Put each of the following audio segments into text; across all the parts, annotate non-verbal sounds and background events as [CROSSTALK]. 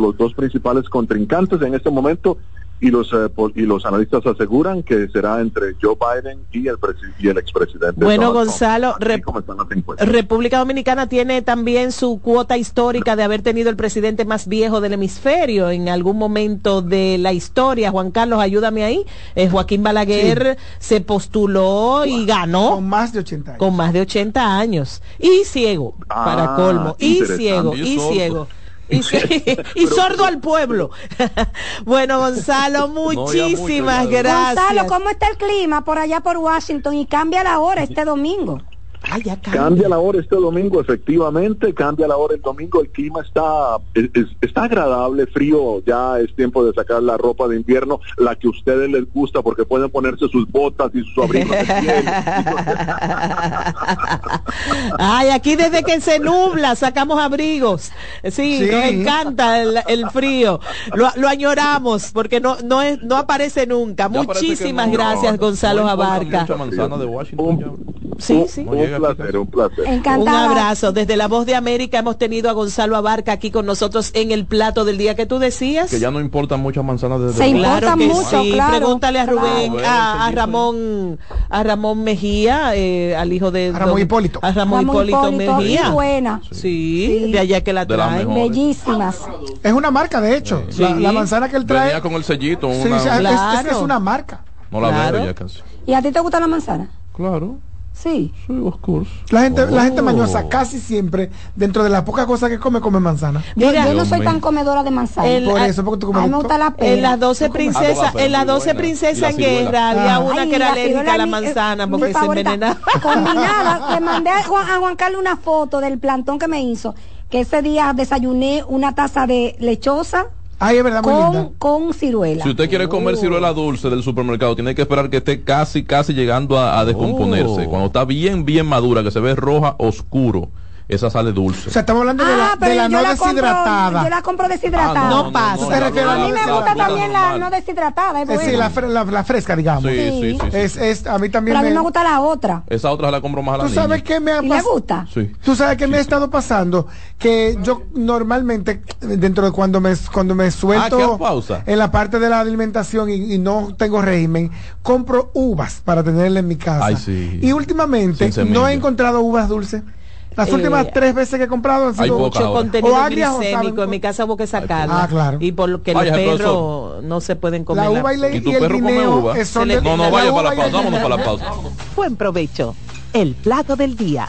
los dos principales contrincantes en este momento y los eh, y los analistas aseguran que será entre Joe Biden y el y el expresidente. Bueno, Gonzalo, República Dominicana tiene también su cuota histórica de haber tenido el presidente más viejo del hemisferio en algún momento de la historia. Juan Carlos, ayúdame ahí. Eh, Joaquín Balaguer se postuló y ganó con más de 80 años. Con más de 80 años y ciego para ah, colmo y ciego y ciego. Y, [LAUGHS] sordo al pueblo. [LAUGHS] bueno, Gonzalo, muchísimas gracias. Gonzalo, ¿cómo está el clima por allá por Washington? Y cambia la hora este domingo. Cambia. la hora este domingo, efectivamente, cambia la hora el domingo, el clima está, está agradable, frío, ya es tiempo de sacar la ropa de invierno, la que a ustedes les gusta, porque pueden ponerse sus botas y sus abrigos de piel. [LAUGHS] Ay, aquí desde que se nubla sacamos abrigos. Sí, nos encanta el, frío. Lo, añoramos porque no no es, no aparece nunca. Muchísimas gracias, Gonzalo Abarca. Sí, sí. Un placer, un placer. Un abrazo. Desde La Voz de América hemos tenido a Gonzalo Abarca aquí con nosotros en el plato del día que tú decías. Que ya no importan muchas manzanas desde Se claro que mucho, sí. Pregúntale a Rubén, a, Ramón, a Ramón Mejía, eh, al hijo de Ramón Hipólito. A Ramón, Hipólito, Mejía. buena. Sí, de allá que la trae. Bellísimas. Es una marca, de hecho. La, manzana que él trae. Venía con el sellito. Una... es, es, una marca. No la veo ya casi. ¿Y a ti te gusta la manzana? Claro. Sí. La gente, la gente oh. mañosa casi siempre, dentro de las pocas cosas que come, come manzana. Mira, yo, no soy tan comedora de manzana. Por eso, porque tú comes. En las 12 princesas, en las 12 princesas en guerra, había una que era alérgica a la manzana porque se envenenaba. [LAUGHS] Combinada, le [LAUGHS] mandé a Juan, a Juan Carlos una foto del plantón que me hizo, que ese día desayuné una taza de lechosa Ay, es verdad, con, con ciruela. Si usted quiere comer ciruela dulce del supermercado, tiene que esperar que esté casi, casi llegando a, descomponerse. Oh. Cuando está bien, bien madura, que se ve roja, oscuro esa sale dulce. O sea, estamos hablando de la, ah, de la no deshidratada. yo la compro deshidratada. Ah, no, pasa. a mí me gusta también la no deshidratada. Es Sí, la, la, fresca, digamos. Sí, sí, sí. es, es, a mí también Pero a mí me gusta la otra. Esa otra la compro más a la ¿Tú sabes qué me ha pasado? ¿Le gusta? Sí. ¿Tú sabes qué me ha estado pasando? Que yo normalmente, dentro de cuando me, cuando me suelto pausa? en la parte de la alimentación y, no tengo régimen, compro uvas para tenerla en mi casa. Ay, sí. Y últimamente no he encontrado uvas dulces. Las últimas eh, tres veces que he comprado han sido mucho contenido glicémico. En mi casa hubo que sacarla. Ah, claro. Y porque los perros no se pueden comer. La uva y, ¿Y, tu perro come uva? no, no, vaya para la pausa. Vámonos para la pausa. Buen provecho. El plato del día.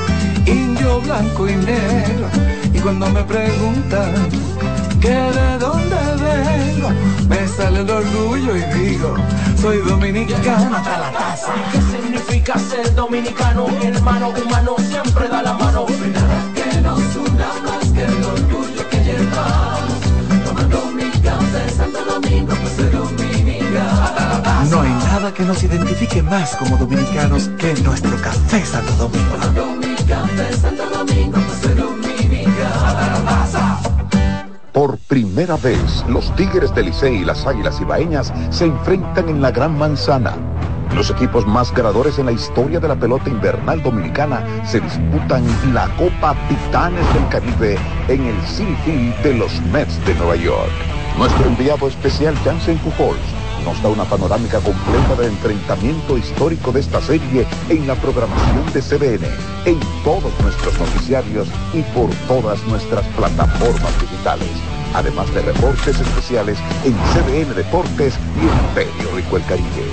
indio, blanco y negro. Y cuando me preguntan que de dónde vengo, me sale el orgullo y digo, soy dominicano hasta la casa. ¿Qué significa ser dominicano? Hermano humano siempre da la mano. Nada que nos una más que el orgullo nada que nos identifique más como dominicanos que nuestro café Santo Domingo. Por primera vez, los Tigres del Licey y las Águilas Ibaeñas se enfrentan en la Gran Manzana. Los equipos más ganadores en la historia de la pelota invernal dominicana se disputan la Copa Titanes del Caribe en el City de los Mets de Nueva York. Nuestro enviado especial Jansen Pujols nos da una panorámica completa del enfrentamiento histórico de esta serie en la programación de CBN, en todos nuestros noticiarios y por todas nuestras plataformas digitales. Además de reportes especiales en CBN Deportes y en Periódico El Caribe.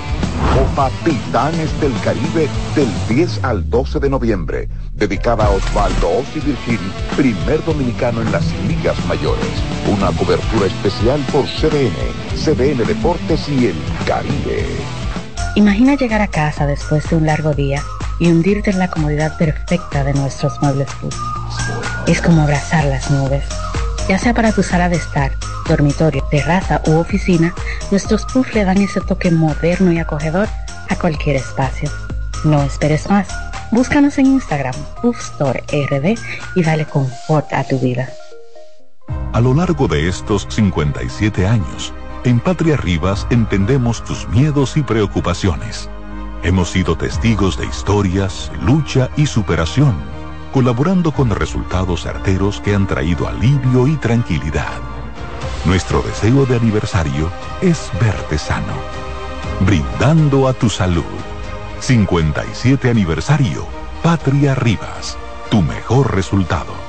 Copa Titanes del Caribe del 10 al 12 de noviembre, dedicada a Osvaldo Ossi Virgil, primer dominicano en las ligas mayores. Una cobertura especial por CBN, CBN Deportes y El Caribe. Imagina llegar a casa después de un largo día y hundirte en la comodidad perfecta de nuestros muebles food. Es como abrazar las nubes Ya sea para tu sala de estar, dormitorio, terraza u oficina, nuestros puffs le dan ese toque moderno y acogedor a cualquier espacio. No esperes más. Búscanos en Instagram, Puff Store RD y dale confort a tu vida. A lo largo de estos 57 años, en Patria Rivas entendemos tus miedos y preocupaciones. Hemos sido testigos de historias, lucha y superación, colaborando con resultados certeros que han traído alivio y tranquilidad. Nuestro deseo de aniversario es verte sano, brindando a tu salud. 57 aniversario, Patria Rivas, tu mejor resultado.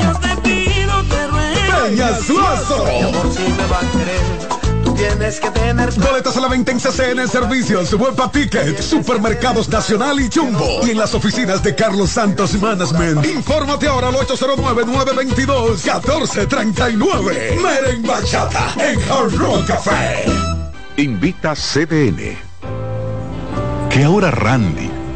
Ruego. Peña Suazo. Mi amor, si me va a querer, tú tienes que tener. Boletas a la venta en CCN Servicios, Huepa Ticket, Supermercados Nacional y Jumbo. Y en las oficinas de Carlos Santos Management. Infórmate ahora al 809-922-1439. Meren Bachata en Hard Rock Café. Invita CDN. Que ahora Randy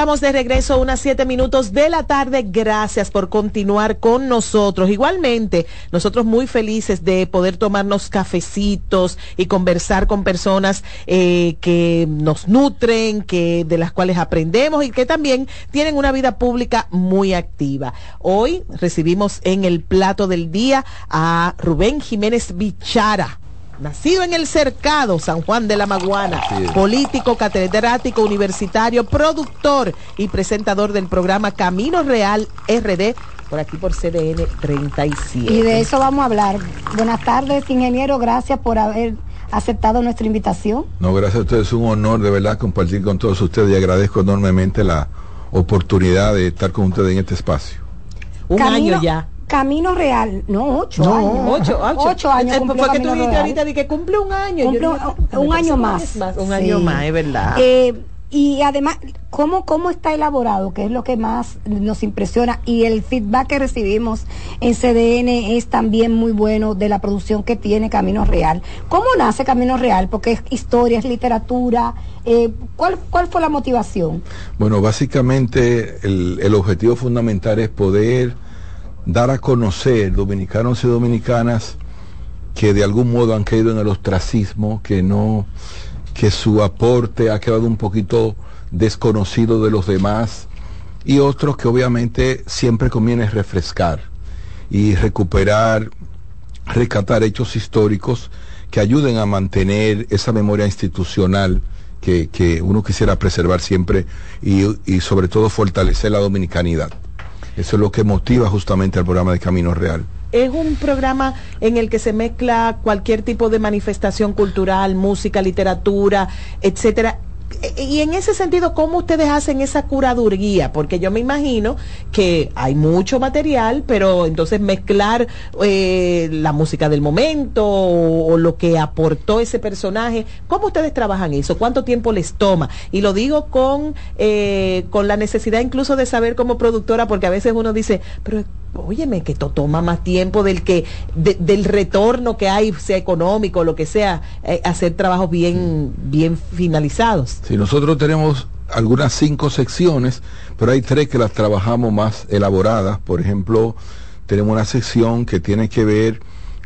Estamos de regreso unas siete minutos de la tarde. Gracias por continuar con nosotros. Igualmente, nosotros muy felices de poder tomarnos cafecitos y conversar con personas eh, que nos nutren, que de las cuales aprendemos y que también tienen una vida pública muy activa. Hoy recibimos en el plato del día a Rubén Jiménez Bichara nacido en el Cercado, San Juan de la Maguana, político, catedrático, universitario, productor y presentador del programa Camino Real RD, por aquí por CDN 37. Y de eso vamos a hablar. Buenas tardes, ingeniero. Gracias por haber aceptado nuestra invitación. No, gracias a ustedes. Es un honor de verdad compartir con todos ustedes y agradezco enormemente la oportunidad de estar con ustedes en este espacio. Un Camino- año ya. Camino Real, no, ocho No, años. ocho, ocho. Ocho años. Eh, porque tú dijiste ahorita de que cumple un año. Cumple un, año más. Un Sí. año más, es verdad. Eh, y además, ¿cómo, ¿cómo está elaborado? Que es lo que más nos impresiona. Y el feedback que recibimos en CDN es también muy bueno de la producción que tiene Camino Real. ¿Cómo nace Camino Real? Porque es historia, es literatura. Eh, ¿cuál, ¿Cuál fue la motivación? Bueno, básicamente el, el objetivo fundamental es poder dar a conocer dominicanos y dominicanas que de algún modo han caído en el ostracismo, que no, que su aporte ha quedado un poquito desconocido de los demás y otros que obviamente siempre conviene refrescar y recuperar, rescatar hechos históricos que ayuden a mantener esa memoria institucional que, que uno quisiera preservar siempre y, y sobre todo fortalecer la dominicanidad. Eso es lo que motiva justamente al programa de Camino Real. es un programa en el que se mezcla cualquier tipo de manifestación cultural, música, literatura, etcétera. E- Y en ese sentido, ¿cómo ustedes hacen esa curaduría? Porque yo me imagino que hay mucho material, pero entonces mezclar eh, la música del momento o, o lo que aportó ese personaje, ¿cómo ustedes trabajan eso? ¿Cuánto tiempo les toma? Y lo digo con, eh, con la necesidad incluso de saber como productora, porque a veces uno dice, pero óyeme, que esto toma más tiempo del que del retorno que hay, sea económico, lo que sea, eh, hacer trabajos bien, bien finalizados. Sí, nosotros tenemos algunas cinco secciones, pero hay tres que las trabajamos más elaboradas. Por ejemplo, tenemos una sección que tiene que ver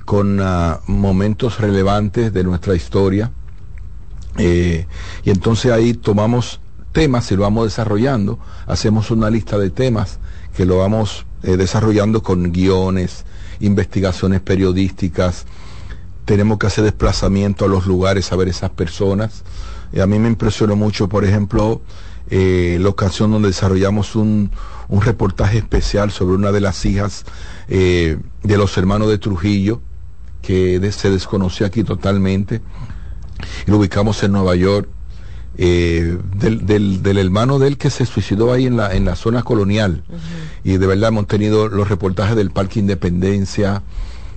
con ah, momentos relevantes de nuestra historia. Eh, y entonces ahí tomamos temas y lo vamos desarrollando, hacemos una lista de temas que lo vamos eh, desarrollando con guiones, investigaciones periodísticas, tenemos que hacer desplazamiento a los lugares a ver esas personas. Y a mí me impresionó mucho, por ejemplo, eh, la ocasión donde desarrollamos un, un, reportaje especial sobre una de las hijas eh, de los hermanos de Trujillo, que se desconoció aquí totalmente, y lo ubicamos en Nueva York. Eh, del, del, del, hermano de él que se suicidó ahí en la, en la zona colonial. Y de verdad hemos tenido los reportajes del Parque Independencia,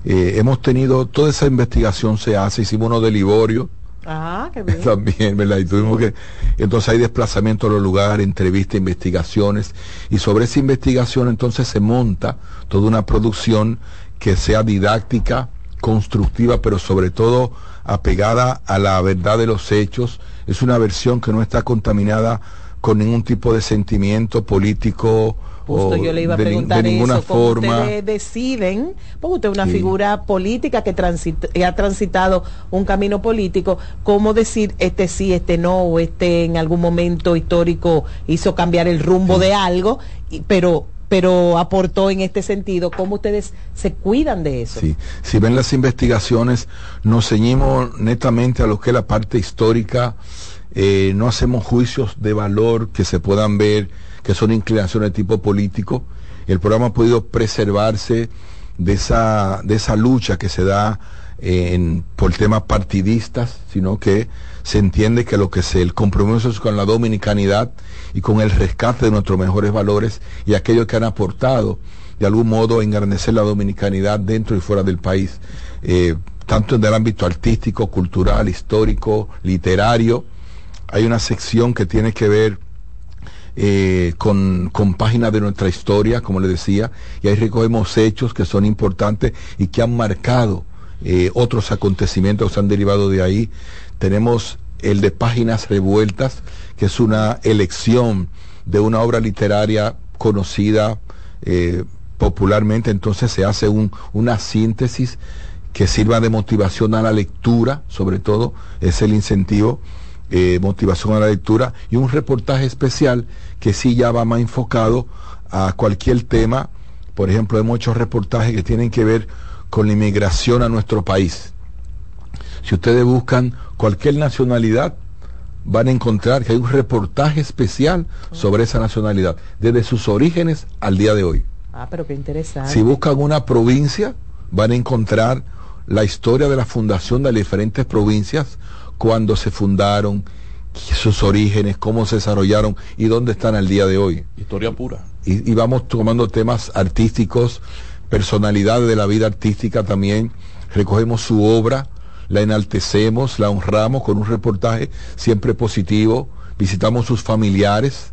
eh, hemos tenido, toda esa investigación se hace, hicimos uno de Liborio. Ah, qué [LAUGHS] bien. También, ¿verdad? Y tuvimos que, entonces hay desplazamiento a los lugares, entrevistas, investigaciones, y sobre esa investigación entonces se monta toda una producción que sea didáctica, constructiva, pero sobre todo apegada a la verdad de los hechos. Es una versión que no está contaminada con ningún tipo de sentimiento político. Justo o yo le iba a de, preguntar de ninguna eso, ¿cómo forma. ustedes deciden, porque usted es una Sí. figura política que transita- ha transitado un camino político, cómo decir este sí, este no, o este en algún momento histórico hizo cambiar el rumbo de algo, y- pero pero aportó en este sentido, cómo ustedes se cuidan de eso. Sí. Si ven las investigaciones, nos ceñimos netamente a lo que es la parte histórica, eh, no hacemos juicios de valor que se puedan ver, que son inclinaciones de tipo político. El programa ha podido preservarse de esa, de esa lucha que se da en, por temas partidistas, sino que se entiende que lo que se, el compromiso es con la dominicanidad y con el rescate de nuestros mejores valores y aquellos que han aportado de algún modo a engrandecer la dominicanidad dentro y fuera del país, eh, tanto en el ámbito artístico, cultural, histórico, literario. Hay una sección que tiene que ver eh, con, con páginas de nuestra historia, como le decía, y ahí recogemos hechos que son importantes y que han marcado eh, otros acontecimientos que se han derivado de ahí. Tenemos el de Páginas Revueltas, que es una elección de una obra literaria conocida eh, popularmente, entonces se hace un, una síntesis que sirva de motivación a la lectura, sobre todo, es el incentivo, eh, motivación a la lectura, y un reportaje especial que sí ya va más enfocado a cualquier tema. Por ejemplo, hemos hecho reportajes que tienen que ver con la inmigración a nuestro país. Si ustedes buscan cualquier nacionalidad, van a encontrar que hay un reportaje especial sobre esa nacionalidad, desde sus orígenes al día de hoy. Ah, pero qué interesante. Si buscan una provincia, van a encontrar la historia de la fundación de las diferentes provincias, cuándo se fundaron, sus orígenes, cómo se desarrollaron y dónde están al día de hoy. Historia pura. Y, y vamos tomando temas artísticos, personalidades de la vida artística también, recogemos su obra, la enaltecemos, la honramos con un reportaje siempre positivo, visitamos sus familiares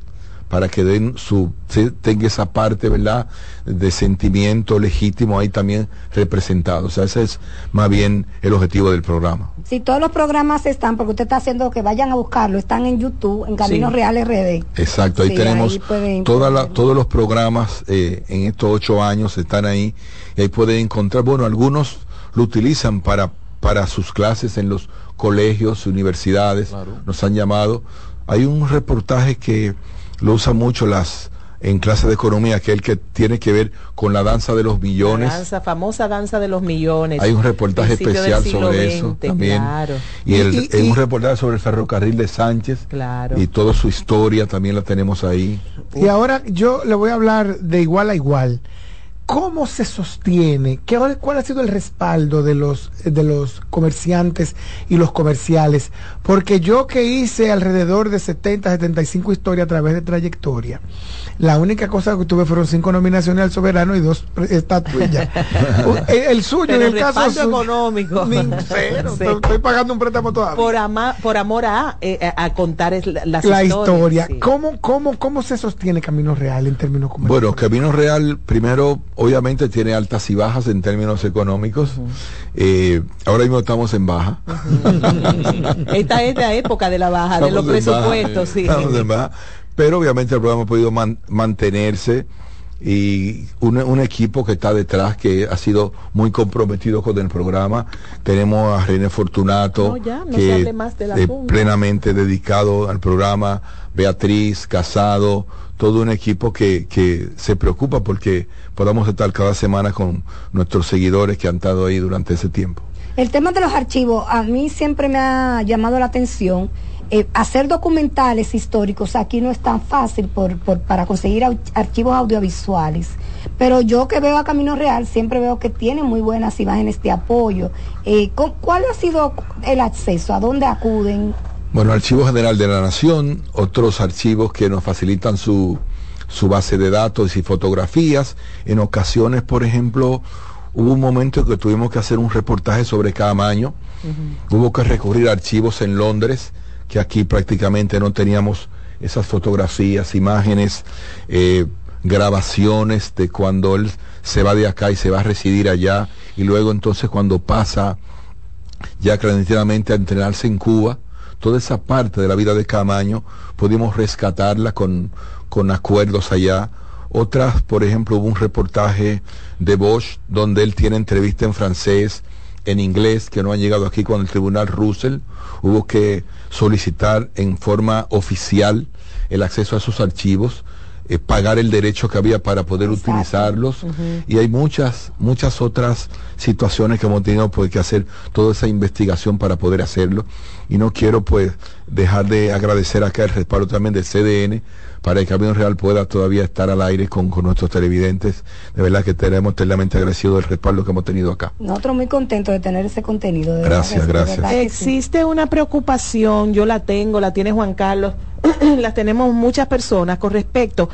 para que den su se- tenga esa parte, ¿verdad?, de sentimiento legítimo ahí también representado. O sea, ese es más bien el objetivo del programa. Si todos los programas están, porque usted está haciendo que vayan a buscarlo, están en YouTube, en Caminos Sí. Real RD. Exacto, ahí Sí, tenemos ahí toda la- todos los programas eh, en estos ocho años están ahí y ahí pueden encontrar, bueno, algunos lo utilizan para, para sus clases en los colegios, universidades, nos han llamado. Hay un reportaje que lo usan mucho las en clase de economía, que es el que tiene que ver con la danza de los La millones. danza, famosa danza de los millones. Hay un reportaje especial siglo sobre eso también. Claro. Y, el, Y- y- y- un reportaje sobre el ferrocarril de Sánchez. Claro. Y toda su historia también la tenemos ahí. Y ahora yo le voy a hablar de igual a igual. ¿Cómo se sostiene? ¿Qué, ¿Cuál ha sido el respaldo de los, de los comerciantes y los comerciales? Porque yo que hice alrededor de 70, 75 historias a través de trayectoria, la única cosa que tuve fueron cinco nominaciones al soberano y dos estatuillas. [LAUGHS] el, el suyo, Pero en el caso respaldo suyo, económico. Ni cero, [LAUGHS] Sí. estoy, pagando un préstamo todavía. Por, ama- por amor a, eh, a, a contar es la, las la historia. sí. ¿Cómo, cómo, ¿Cómo se sostiene Camino Real en términos comerciales? Bueno, Camino Real, primero obviamente tiene altas y bajas en términos económicos. Eh, ahora mismo estamos en baja. Esta es la época de la baja, de los presupuestos, sí. Estamos en baja. Pero obviamente el programa ha podido man- mantenerse y un, un equipo que está detrás que ha sido muy comprometido con el programa. Tenemos a René Fortunato, No, ya, no que más de plenamente dedicado al programa, Beatriz, Casado, todo un equipo que, que se preocupa porque podamos estar cada semana con nuestros seguidores que han estado ahí durante ese tiempo. El tema de los archivos a mí siempre me ha llamado la atención. Eh, hacer documentales históricos aquí no es tan fácil por, por- para conseguir archivos audiovisuales. Pero yo que veo a Camino Real siempre veo que tiene muy buenas imágenes de apoyo. Eh, ¿cu- ¿Cuál ha sido el acceso? ¿A dónde acuden? Bueno, Archivo General de la Nación, otros archivos que nos facilitan su, su base de datos y fotografías. En ocasiones, por ejemplo, hubo un momento en que tuvimos que hacer un reportaje sobre Camaño. Hubo que recurrir a archivos en Londres, que aquí prácticamente no teníamos esas fotografías, imágenes, eh, grabaciones de cuando él se va de acá y se va a residir allá, y luego entonces cuando pasa ya clandestinamente a entrenarse en Cuba, toda esa parte de la vida de Camaño pudimos rescatarla con, con acuerdos allá. Otras, por ejemplo, hubo un reportaje de Bosch donde él tiene entrevista en francés, en inglés, que no han llegado aquí con el Tribunal Russell. Hubo que solicitar en forma oficial el acceso a esos archivos, eh, pagar el derecho que había para poder utilizarlos. Y hay muchas, muchas otras situaciones que hemos tenido pues, que hacer toda esa investigación para poder hacerlo. Y no quiero pues dejar de agradecer acá el respaldo también del CDN para que Camino Real pueda todavía estar al aire con, con nuestros televidentes. De verdad que tenemos eternamente agradecido del respaldo que hemos tenido acá. Nosotros muy contentos de tener ese contenido. de verdad Gracias, de gracias. verdad sí. Existe una preocupación, yo la tengo, la tiene Juan Carlos, [CLEARS THROAT] la tenemos muchas personas con respecto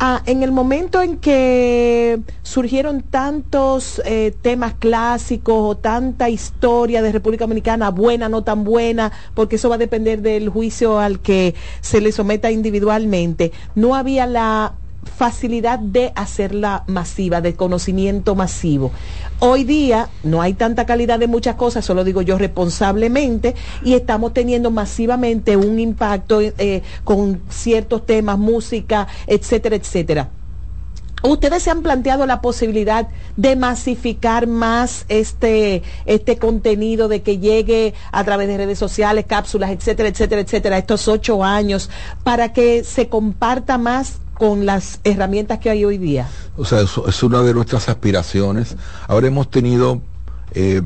a en el momento en que surgieron tantos eh, temas clásicos o tanta historia de República Dominicana, buena, no tan buena, porque eso va a depender del juicio al que se le someta individualmente, no había la facilidad de hacerla masiva, de conocimiento masivo. Hoy día no hay tanta calidad de muchas cosas, solo digo yo responsablemente, y estamos teniendo masivamente un impacto eh, con ciertos temas, música, etcétera, etcétera. ¿Ustedes se han planteado la posibilidad de masificar más este, este contenido, de que llegue a través de redes sociales, cápsulas, etcétera, etcétera, etcétera, estos ocho años, para que se comparta más con las herramientas que hay hoy día? O sea, eso es una de nuestras aspiraciones. Ahora hemos tenido eh,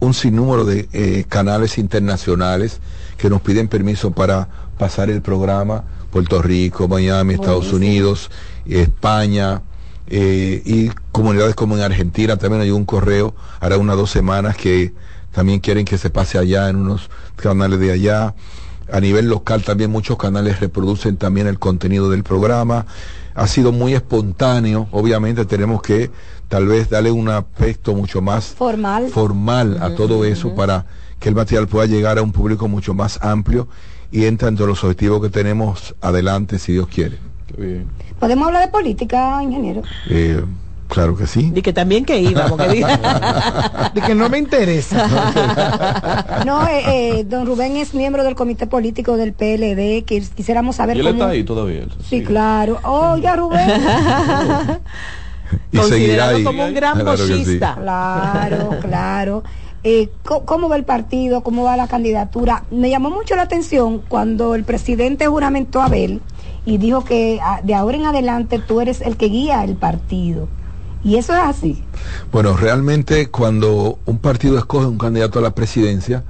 un sinnúmero de eh, canales internacionales que nos piden permiso para pasar el programa. Puerto Rico, Miami, Estados Unidos, España eh, y comunidades como en Argentina. También hay un correo, hará unas dos semanas que también quieren que se pase allá en unos canales de allá. A nivel local también muchos canales reproducen también el contenido del programa. Ha sido muy espontáneo, obviamente tenemos que tal vez darle un aspecto mucho más Formal. formal a todo eso para que el material pueda llegar a un público mucho más amplio y entra entre los objetivos que tenemos adelante si Dios quiere. ¿Podemos hablar de política, ingeniero? Eh, claro que sí. Y que también que íbamos, que diga. [LAUGHS] De que no me interesa. [LAUGHS] No, eh, eh, don Rubén es miembro del comité político del PLD, que quisiéramos saber Y él cómo... está ahí todavía. él Sí, claro. Oiga, Rubén. [LAUGHS] Y seguirá Considerado ahí. como un gran Claro sí. bochista. Claro, claro. Eh, ¿Cómo va el partido? ¿Cómo va la candidatura? Me llamó mucho la atención cuando el presidente juramentó a Abel y dijo que ah, de ahora en adelante tú eres el que guía el partido. Y eso es así. Bueno, realmente cuando un partido escoge un candidato a la presidencia,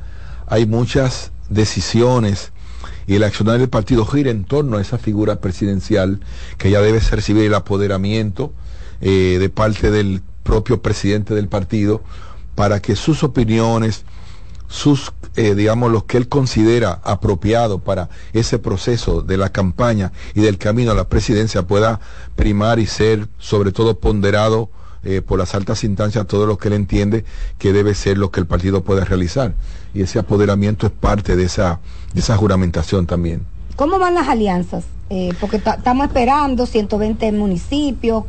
hay muchas decisiones y el accionar del partido gira en torno a esa figura presidencial que ya debe recibir el apoderamiento eh, de parte del propio presidente del partido para que sus opiniones, sus, eh, digamos, lo que él considera apropiado para ese proceso de la campaña y del camino a la presidencia pueda primar y ser sobre todo ponderado eh, por las altas instancias todo lo que él entiende que debe ser lo que el partido pueda realizar. Y ese apoderamiento es parte de esa, de esa juramentación también. ¿Cómo van las alianzas? Eh, porque estamos esperando 120 municipios,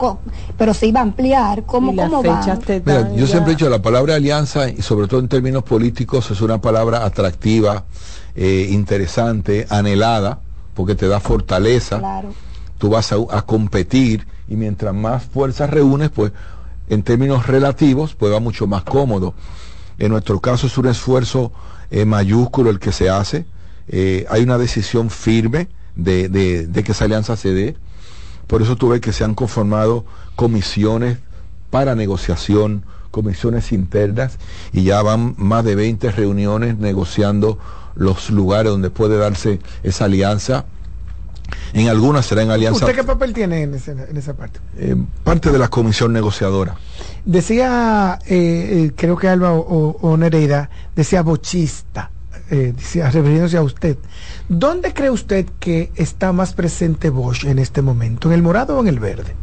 pero se iba a ampliar. ¿Cómo, cómo van? Mira, yo siempre he dicho la palabra alianza, y sobre todo en términos políticos, es una palabra atractiva, eh, interesante, anhelada, porque te da fortaleza. Tú vas a, competir y mientras más fuerzas reúnes, pues en términos relativos, pues va mucho más cómodo. En nuestro caso es un esfuerzo eh, mayúsculo el que se hace. Hay una decisión firme de, que esa alianza se dé. Por eso tuve que se han conformado comisiones para negociación, comisiones internas, y ya van más de 20 reuniones negociando los lugares donde puede darse esa alianza. En algunas será en alianza. ¿Usted qué papel tiene en, esa parte? Eh, parte de la comisión negociadora. Decía, eh, eh, creo que Alba o, o Nereida, decía bochista eh, refiriéndose a usted, ¿dónde cree usted que está más presente Bosch en este momento? ¿En el morado o en el verde?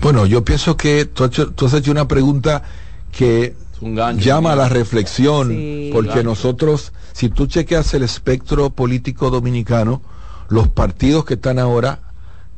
Bueno, yo pienso que tú, has hecho una pregunta que llama a la reflexión, porque nosotros, si tú chequeas el espectro político dominicano, los partidos que están ahora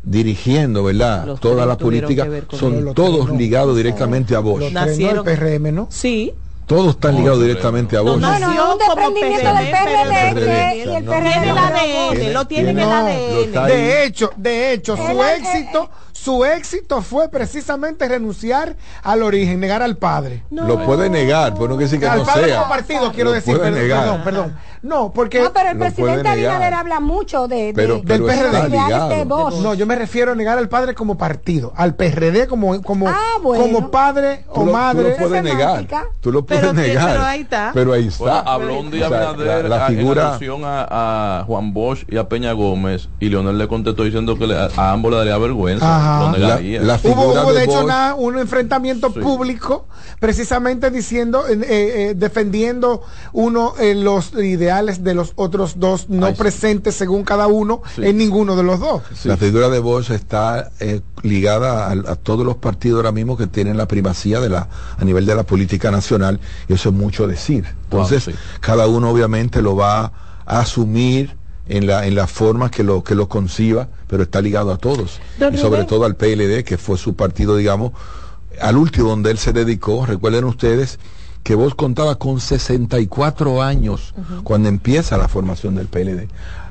dirigiendo, ¿verdad? Toda la política son todos ligados directamente a Bosch. el PRM, ¿no? Sí. Todos están ligados directamente a vos. No, no, no, un desprendimiento del PRD. Y el PRD el ADN, lo tienen el ADN. De hecho, de hecho, su éxito, su éxito fue precisamente renunciar al origen, negar al padre. Lo puede negar, pero no quiere decir que no sea. Al partido, quiero decir, perdón, perdón. No, porque. No, pero el presidente Abinader habla mucho de, del PRD. no, yo me refiero a negar al padre como partido, al PRD como, como, ah, como padre o madre. Tú lo puedes negar. Tú lo puedes negar. Pero ahí está. Pero ahí está. habló un día Abinader la, figura... en a, Juan Bosch y a Peña Gómez y Leonel le contestó diciendo que a ambos le daría vergüenza. La, hubo, hubo de, hecho un enfrentamiento público precisamente diciendo, eh, eh, defendiendo uno eh, los ideales de los otros dos no presentes según cada uno en ninguno de los dos. La figura de Bosch está eh, ligada a, todos los partidos ahora mismo que tienen la primacía de la, a nivel de la política nacional y eso es mucho decir. Entonces, cada uno obviamente lo va a asumir en la, en la forma que lo, que lo conciba, pero está ligado a todos. y sobre todo al PLD, que fue su partido, digamos, al último donde él se dedicó, recuerden ustedes, que vos contaba con 64 años cuando empieza la formación del PLD.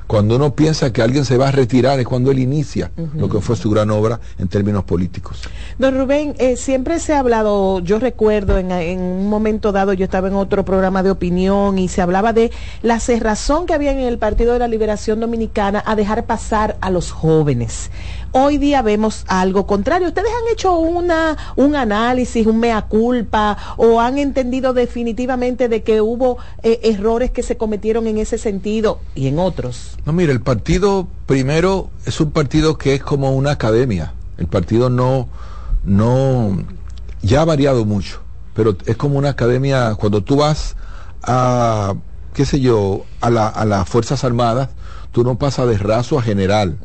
Cuando uno piensa que alguien se va a retirar es cuando él inicia lo que fue su gran obra en términos políticos. Don Rubén, eh, siempre se ha hablado, yo recuerdo en, un momento dado, yo estaba en otro programa de opinión y se hablaba de la cerrazón que había en el Partido de la Liberación Dominicana a dejar pasar a los jóvenes. Hoy día vemos algo contrario. ¿Ustedes han hecho una, un análisis, un mea culpa o han entendido definitivamente de que hubo eh, errores que se cometieron en ese sentido y en otros? No, mire, el partido primero es un partido que es como una academia. El partido no, no, ya ha variado mucho, pero es como una academia, cuando tú vas a, qué sé yo, a, la, a las Fuerzas Armadas, tú no pasas de raso a general.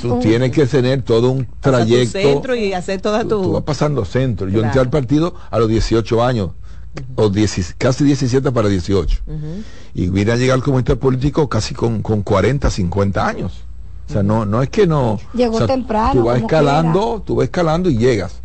tú tienes que tener todo un trayecto. centro y hacer toda tu... Tú, vas pasando centro. Yo entré al partido a los 18 años, o casi 17 para 18. Y vine a llegar al comité político casi con, con 40, 50 años. O sea, no, no es que no... Llegó temprano. Tú vas escalando, tú vas escalando y llegas.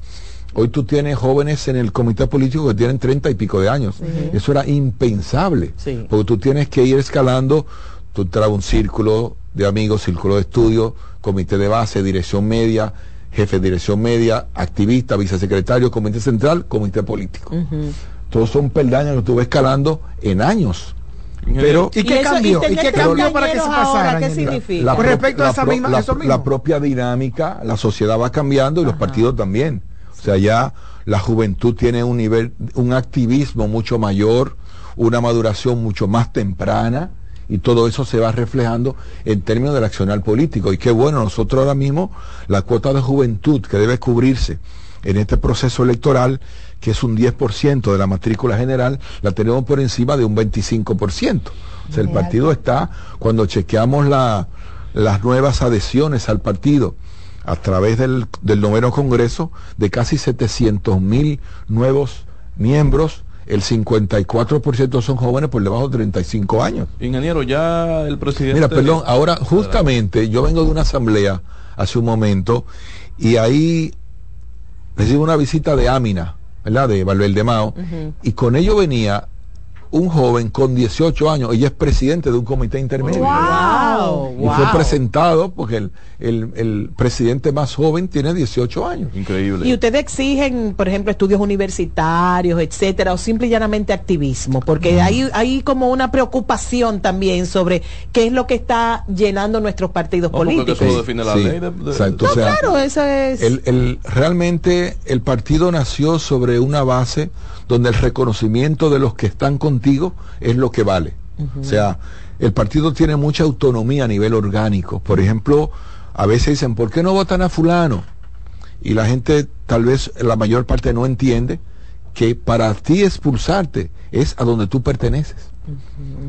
Hoy tú tienes jóvenes en el comité político que tienen 30 y pico de años. Eso era impensable. Porque tú tienes que ir escalando tú entras un círculo de amigos, círculo de estudio, comité de base, dirección media, jefe de dirección media, activista, vicesecretario, comité central, comité político. Todos son peldaños que tú vas escalando en años. Pero, ¿Y qué cambió? ¿Y, qué cambió para que se pasara? ¿Qué significa? Con respecto a esa misma, la, propia dinámica, la sociedad va cambiando y los partidos también. O sea, ya la juventud tiene un nivel, un activismo mucho mayor, una maduración mucho más temprana y todo eso se va reflejando en términos del accionar político. Y qué bueno, nosotros ahora mismo la cuota de juventud que debe cubrirse en este proceso electoral, que es un 10% de la matrícula general, la tenemos por encima de un 25%. O sea, el partido está, cuando chequeamos la, las nuevas adhesiones al partido, a través del, del noveno Congreso, de casi 700 mil nuevos miembros el 54% son jóvenes por debajo de 35 años. Ingeniero, ya el presidente... Mira, perdón, ahora justamente yo vengo de una asamblea hace un momento y ahí recibo una visita de Amina, ¿verdad? De Valverde Mao, y con ello venía un joven con 18 años, ella es presidente de un comité intermedio. y fue presentado porque el, el, presidente más joven tiene 18 años. Increíble. Y ustedes exigen, por ejemplo, estudios universitarios, etcétera, o simple y llanamente activismo, porque hay, hay como una preocupación también sobre qué es lo que está llenando nuestros partidos políticos. eso define la ley. claro, eso es. El, el, realmente el partido nació sobre una base donde el reconocimiento de los que están contigo es lo que vale. O sea, el partido tiene mucha autonomía a nivel orgánico. Por ejemplo, a veces dicen, ¿por qué no votan a fulano? Y la gente, tal vez la mayor parte no entiende que para ti expulsarte es a donde tú perteneces.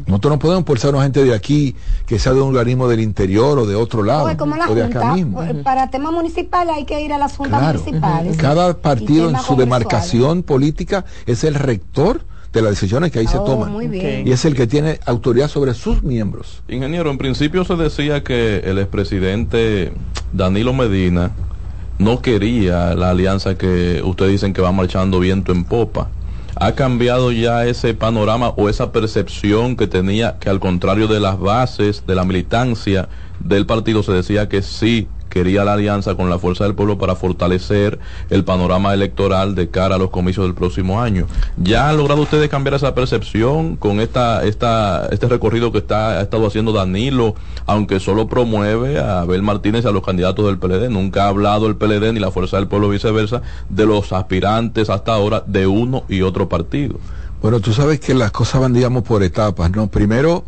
Nosotros no podemos impulsar a una gente de aquí que sea de un organismo del interior o de otro lado. o de acá mismo. Para temas municipales hay que ir a las juntas municipales. Cada partido en su demarcación política es el rector de las decisiones que ahí se oh, toman. Y es el que tiene autoridad sobre sus miembros. Ingeniero, en principio se decía que el expresidente Danilo Medina no quería la alianza que ustedes dicen que va marchando viento en popa ha cambiado ya ese panorama o esa percepción que tenía que al contrario de las bases de la militancia del partido se decía que sí quería la alianza con la Fuerza del Pueblo para fortalecer el panorama electoral de cara a los comicios del próximo año. ¿Ya han logrado ustedes cambiar esa percepción con esta, esta, este recorrido que está, ha estado haciendo Danilo, aunque solo promueve a Abel Martínez y a los candidatos del PLD? Nunca ha hablado el PLD ni la Fuerza del Pueblo viceversa de los aspirantes hasta ahora de uno y otro partido. Bueno, tú sabes que las cosas van, digamos, por etapas, ¿no? Primero,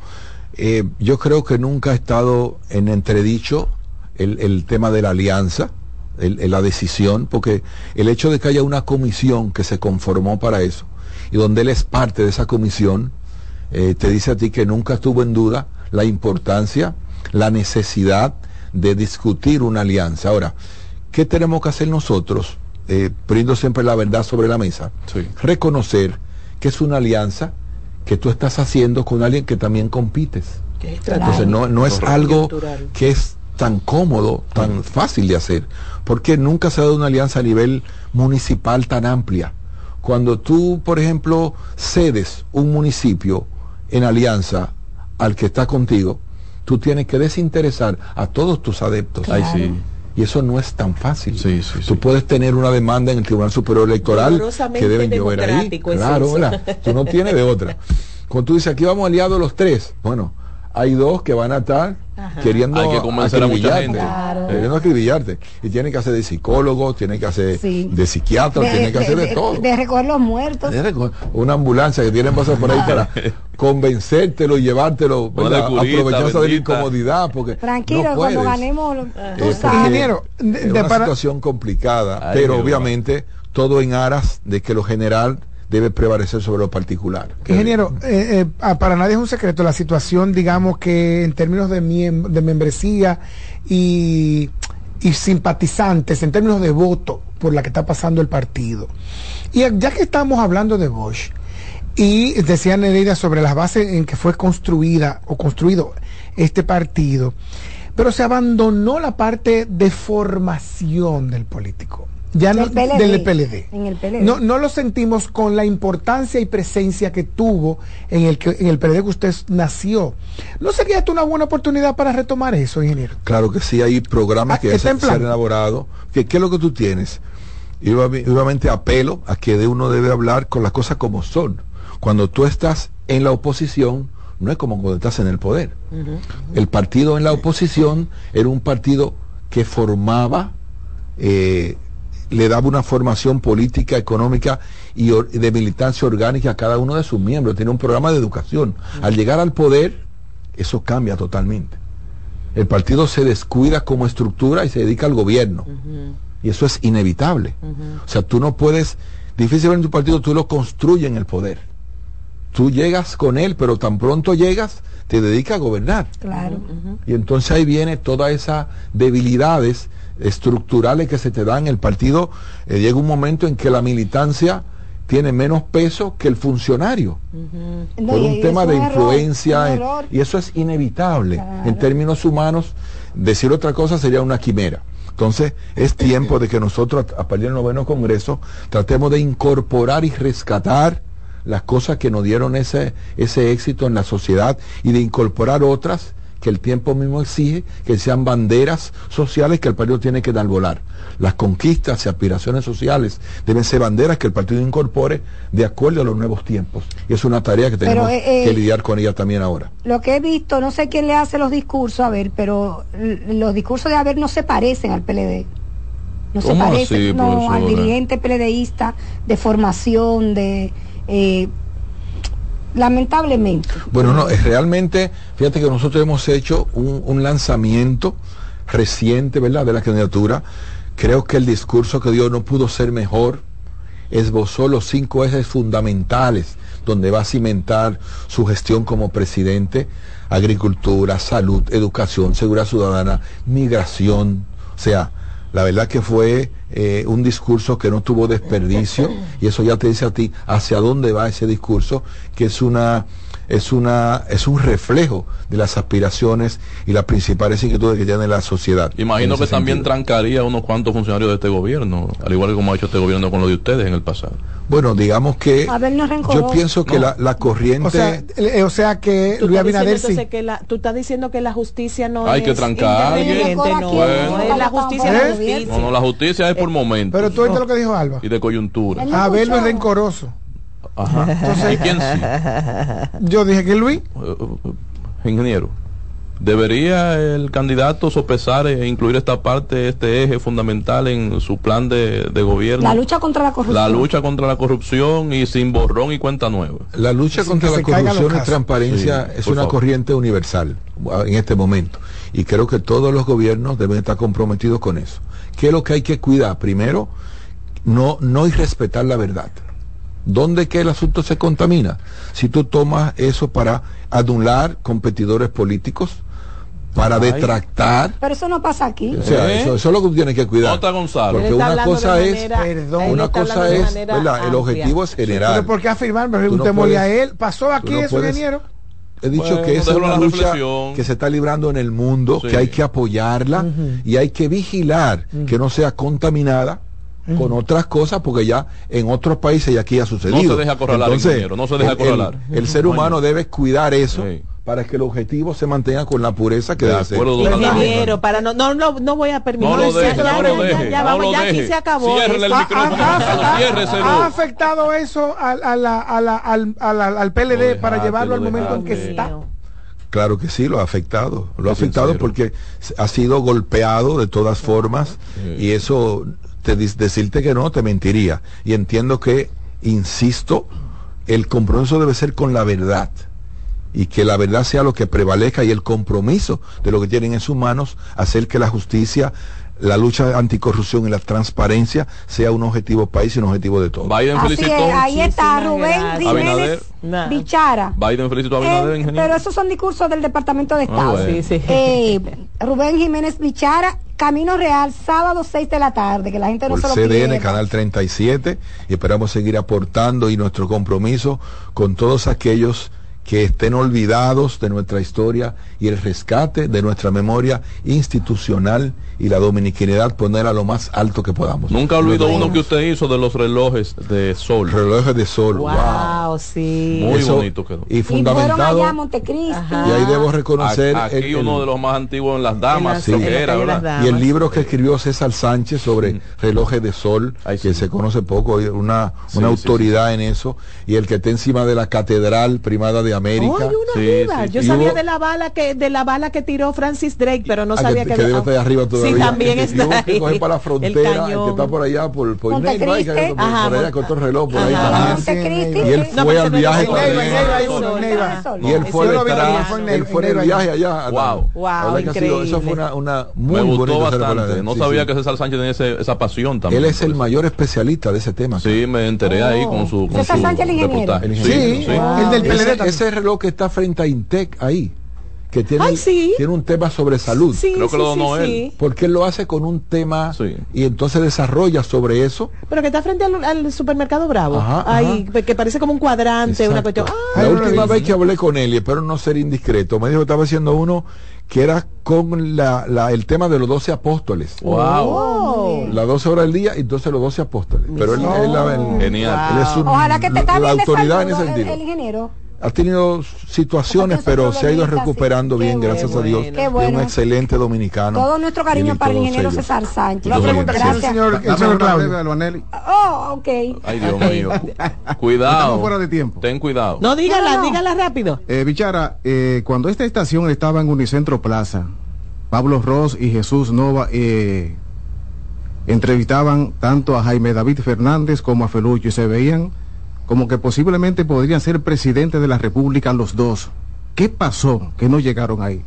eh, yo creo que nunca ha estado en entredicho el, tema de la alianza, la decisión, porque el hecho de que haya una comisión que se conformó para eso, y donde él es parte de esa comisión, eh, te dice a ti que nunca estuvo en duda la importancia, la necesidad de discutir una alianza. Ahora, ¿qué tenemos que hacer nosotros? Eh, poniendo siempre la verdad sobre la mesa. Reconocer que es una alianza que tú estás haciendo con alguien que también compites. Entonces no, no es algo que es tan cómodo, tan fácil de hacer, porque nunca se ha dado una alianza a nivel municipal tan amplia. Cuando tú, por ejemplo, cedes un municipio en alianza al que está contigo, tú tienes que desinteresar a todos tus adeptos. Y eso no es tan fácil. tú puedes tener una demanda en el Tribunal Superior Electoral que deben llover ahí. Claro, tú no tienes de otra. [LAUGHS] Cuando tú dices, aquí vamos aliados los tres, bueno, hay dos que van a estar queriendo Hay que convencer a mucha gente. Queriendo acribillarte. Y tienen que hacer de psicólogo, tienen que hacer de psiquiatra, tienen que hacer de, todo. De recoger los muertos. una ambulancia que tienen que pasar por ahí para [LAUGHS] convencértelo y llevártelo, aprovecharse de la incomodidad. Porque Tranquilo, cuando ganemos, tú Ingeniero, es una situación complicada, pero obviamente todo en aras de que lo general debe prevalecer sobre lo particular. Ingeniero, eh, eh, ah, para nadie es un secreto la situación, digamos que en términos de, de membresía y, y, simpatizantes, en términos de voto por la que está pasando el partido. Y ya que estamos hablando de Bosch, y decía Nereida sobre las bases en que fue construida o construido este partido, pero se abandonó la parte de formación del político ya no, del PLD. No, no lo sentimos con la importancia y presencia que tuvo en el, que, en el PLD que usted nació. ¿No sería esto una buena oportunidad para retomar eso, ingeniero? Claro que sí, hay programas ah, que se, han elaborado. ¿Qué, ¿Qué es lo que tú tienes? Y obviamente apelo a que de uno debe hablar con las cosas como son. Cuando tú estás en la oposición, no es como cuando estás en el poder. El partido en la oposición era un partido que formaba eh, le daba una formación política, económica y de militancia orgánica a cada uno de sus miembros. Tiene un programa de educación. Al llegar al poder, eso cambia totalmente. El partido se descuida como estructura y se dedica al gobierno. Y eso es inevitable. O sea, tú no puedes, difícilmente tu partido tú lo construyes en el poder. Tú llegas con él, pero tan pronto llegas, te dedica a gobernar. Claro. Y entonces ahí viene todas esas debilidades estructurales que se te dan. El partido eh, llega un momento en que la militancia tiene menos peso que el funcionario No, por un tema de un influencia en- error. y eso es inevitable Claro. en términos humanos decir otra cosa sería una quimera entonces es [LAUGHS] tiempo de que nosotros a a partir del noveno congreso tratemos de incorporar y rescatar las cosas que nos dieron ese ese éxito en la sociedad y de incorporar otras que el tiempo mismo exige que sean banderas sociales que el partido tiene que dar volar. Las conquistas y aspiraciones sociales deben ser banderas que el partido incorpore de acuerdo a los nuevos tiempos. Y es una tarea que tenemos eh, eh, que lidiar con ella también ahora. Lo que he visto, no sé quién le hace los discursos, a ver, pero los discursos de Haber no se parecen al PLD. No se ¿Cómo parecen así, no, al dirigente PLDista de formación, de... eh, lamentablemente. Bueno, no, es realmente, fíjate que nosotros hemos hecho un, un lanzamiento reciente, ¿verdad?, de la candidatura. Creo que el discurso que dio no pudo ser mejor. Esbozó los cinco ejes fundamentales donde va a cimentar su gestión como presidente. Agricultura, salud, educación, seguridad ciudadana, migración. O sea, la verdad que fue eh, un discurso que no tuvo desperdicio y eso ya te dice a ti hacia dónde va ese discurso, que es una es una es un reflejo de las aspiraciones y las principales inquietudes que tiene la sociedad. Imagino que también trancaría a unos cuantos funcionarios de este gobierno, al igual que como ha hecho este gobierno con lo de ustedes en el pasado. Bueno, digamos que Abel no es yo pienso que No. la, la corriente O sea, eh, o sea que Tú Luis estás, diciendo Abinader sí. entonces que la, tú estás diciendo que la justicia no Hay es que trancar a alguien. no, Bueno. es la justicia la ¿Eh? justicia. No, no, la justicia es por momentos Pero tú oíste lo que dijo Alba. y de coyuntura. No Abel no es rencoroso. Ajá. ¿Y quién sí? Yo dije que Luis. Eh, ingeniero, ¿debería el candidato sopesar e incluir esta parte, este eje fundamental en su plan de, de gobierno? La lucha contra la corrupción. La lucha contra la corrupción y sin borrón y cuenta nueva. La lucha Sin contra la corrupción y transparencia Sí, es una favor. corriente universal en este momento. Y creo que todos los gobiernos deben estar comprometidos con eso. ¿Qué es lo que hay que cuidar? Primero, no, no irrespetar la verdad. ¿Dónde que el asunto se contamina? Si tú tomas eso para anular competidores políticos, para Ay. detractar, Pero eso no pasa aquí. o sea, ¿Eh? eso, eso es lo que tú tienes que cuidar. Nota Gonzalo. Porque una cosa es, manera- Perdón. una cosa es, el objetivo es general. Pero ¿por qué afirmar? Tú no Preguntémosle a él. ¿Pasó aquí no eso, puedes- ingeniero? He dicho Bueno, que esa es una lucha reflexión. que se está librando en el mundo, Sí. que hay que apoyarla y hay que vigilar que no sea contaminada con otras cosas, porque ya en otros países y aquí ha sucedido. No se deje acorralar, ingeniero, no se deje el- acorralar. El, el ser humano debe cuidar eso Sí. para que el objetivo se mantenga con la pureza que De debe ser. Ingeniero, para no, no, no, no voy a permitir. No lo Ya, deje, ya, no ya, lo ya, deje, ya, no vamos, lo ya aquí se acabó. El micrófono. ha- Ciérreselo. ¿Ha afectado eso al, a la- a la- al, a la- al Lo PLD para llevarlo al momento en que está? Claro que sí, lo ha afectado. Lo ha afectado sincero. porque ha sido golpeado de todas formas Sí. y eso, te, decirte que no, te mentiría. Y entiendo que, insisto, el compromiso debe ser con la verdad y que la verdad sea lo que prevalezca y el compromiso de lo que tienen en sus manos hacer que la justicia, la lucha anticorrupción y la transparencia sea un objetivo país y un objetivo de todos. Biden Así felicitó. es, ahí está Rubén. Jiménez Bichara. Biden felicitó a Abinader, Eh, ingeniero. pero esos son discursos del Departamento de Estado. bueno. Sí, sí. Eh, Rubén Jiménez Bichara, Camino Real, sábado 6 de la tarde, que la gente no por se lo CDN, pierda. Canal 37, y esperamos seguir aportando y nuestro compromiso con todos aquellos que estén olvidados de nuestra historia y el rescate de nuestra memoria institucional y la dominicanidad poner a lo más alto que podamos. Nunca olvidó Bueno. uno que usted hizo de los relojes de sol. Relojes de sol. wow. Wow, sí. Muy Eso- bonito quedó. Y Y fueron fundamentado. allá a Montecristi. Ajá. Y ahí debo reconocer Aquí el- uno de los más antiguos en las damas. Damas. y el libro que escribió César Sánchez sobre relojes de sol, Ay, que sí. se conoce poco, y una, Sí, una sí, autoridad en eso, y el que está encima de la Catedral Primada de América. Oh, hay una Sí, arriba. sí, Yo sí. sabía Y hubo- de la bala que de la bala que tiró Francis Drake, pero no Ah, sabía que, que, que debe estar arriba todavía. Sí, también está hubo que ahí. coger para la El frontera, el, que cañón. está por allá, por, por Montecristi. Neiva, que- por, Ajá, por allá con otro reloj, por ahí Ajá. también. Y él No, fue al viaje. Sol. Y él fue detrás, él fue en el viaje allá. Wow. Wow, que sido- Eso fue increíble. una, muy Me gustó bonita. No sabía que César Sánchez tenía esa pasión también. Él es el mayor especialista de ese tema. Sí, me enteré ahí con su, con César su Sánchez, el ingeniero. reportaje. El Sí, el del PLD ese reloj que está frente a Intec ahí, que tiene, Ay, sí. tiene un tema sobre salud. Sí, Creo que sí, lo donó sí, él. sí. Porque él lo hace con un tema Sí. y entonces desarrolla sobre eso. Pero que está frente al, al supermercado Bravo. Ajá, Ahí, que parece como un cuadrante, una cuestión. La última vez que hablé con él, y espero no ser indiscreto, me dijo que estaba haciendo uno que era con la, la- el tema de los doce apóstoles. Wow. Oh. Las 12 horas del día y entonces los 12 apóstoles. Pero él, él- él- Genial. él es un- Ojalá que te la de autoridad en ese el, sentido. el ingeniero. Ha tenido situaciones, pero se ha ido recuperando sí. bien, Qué gracias a Dios. bueno. Y un excelente dominicano. Todo nuestro cariño para el ingeniero ellos. César Sánchez. Una pregunta que el señor, el señor Claudio. Oh, ok. Ay, Dios mío. [LAUGHS] Cuidado. Estamos fuera de tiempo. Ten cuidado. No, dígala, No, no. dígala rápido. Eh, Bichara, eh, cuando esta estación estaba en Unicentro Plaza, Pablo Ross y Jesús Nova eh, entrevistaban tanto a Jaime David Fernández como a Felucho y se veían como que posiblemente podrían ser presidentes de la República los dos. ¿Qué pasó que no llegaron ahí?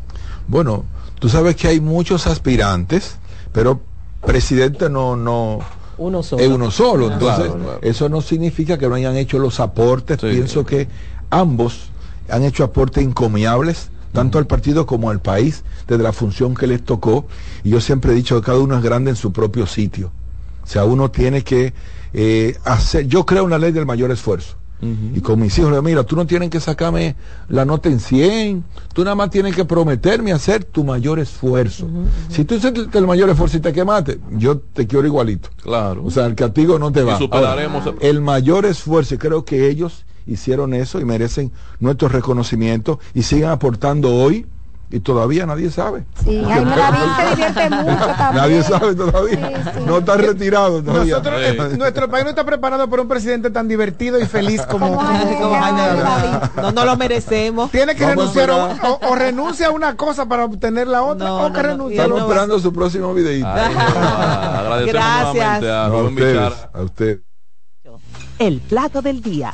Bueno, tú sabes que hay muchos aspirantes, pero presidente no, no, Uno solo. es uno solo. Entonces, Claro, eso no significa que no hayan hecho los aportes. Sí. Pienso que ambos han hecho aportes encomiables, tanto al partido como al país, desde la función que les tocó. Y yo siempre he dicho que cada uno es grande en su propio sitio. O sea, uno tiene que eh, hacer, yo creo una ley del mayor esfuerzo. Y con mis hijos le digo, mira, tú no tienes que sacarme la nota en 100, tú nada más tienes que prometerme hacer tu mayor esfuerzo. Si tú haces el mayor esfuerzo y te quemaste, yo te quiero igualito. Claro. O sea, el castigo no te va. superaremos- Ahora, el mayor esfuerzo, y creo que ellos hicieron eso y merecen nuestro reconocimiento y siguen aportando hoy y todavía nadie sabe. Sí, Jaime David [LAUGHS] se divierte mucho también. Nadie sabe todavía. Sí, sí. No está retirado todavía. Nosotros, eh, nuestro país no está preparado por un presidente tan divertido y feliz como, Como como- Jaime como Jaime David. David. No, no lo merecemos. Tiene que Vamos renunciar a o, o renuncia a una cosa para obtener la otra No, o que no. él Estamos esperando su próximo videito. Ay, no, agradecemos Gracias. a a Bichara. a usted. El plato del día.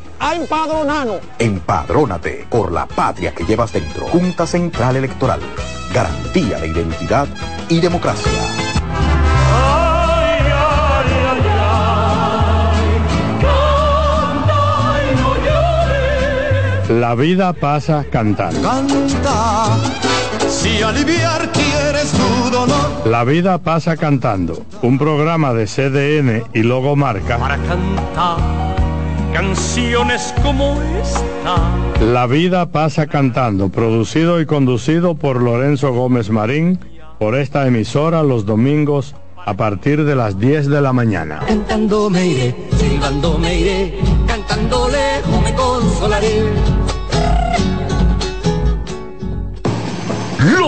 a empadronarnos. Empadrónate por la patria que llevas dentro. Junta Central Electoral. Garantía de identidad y democracia. La vida pasa cantando. Canta, si aliviar quieres tu dolor. La vida pasa cantando. Un programa de CDN y Logo Marca. Para cantar canciones como esta. La vida pasa cantando. Producido y conducido por Lorenzo Gómez Marín. Por esta emisora los domingos a partir de las 10 de la mañana. Cantando me iré, silbando me iré, cantando lejos me consolaré.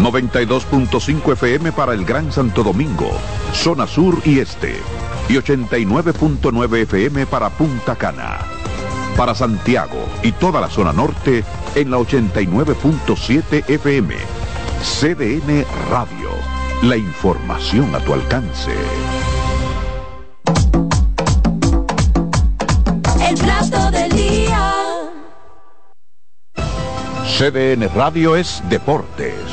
92.5 FM para el Gran Santo Domingo, zona sur y este. Y 89.9 FM para Punta Cana. Para Santiago y toda la zona norte en la 89.7 FM. CDN Radio. La información a tu alcance. El plato del día. CDN Radio es Deportes.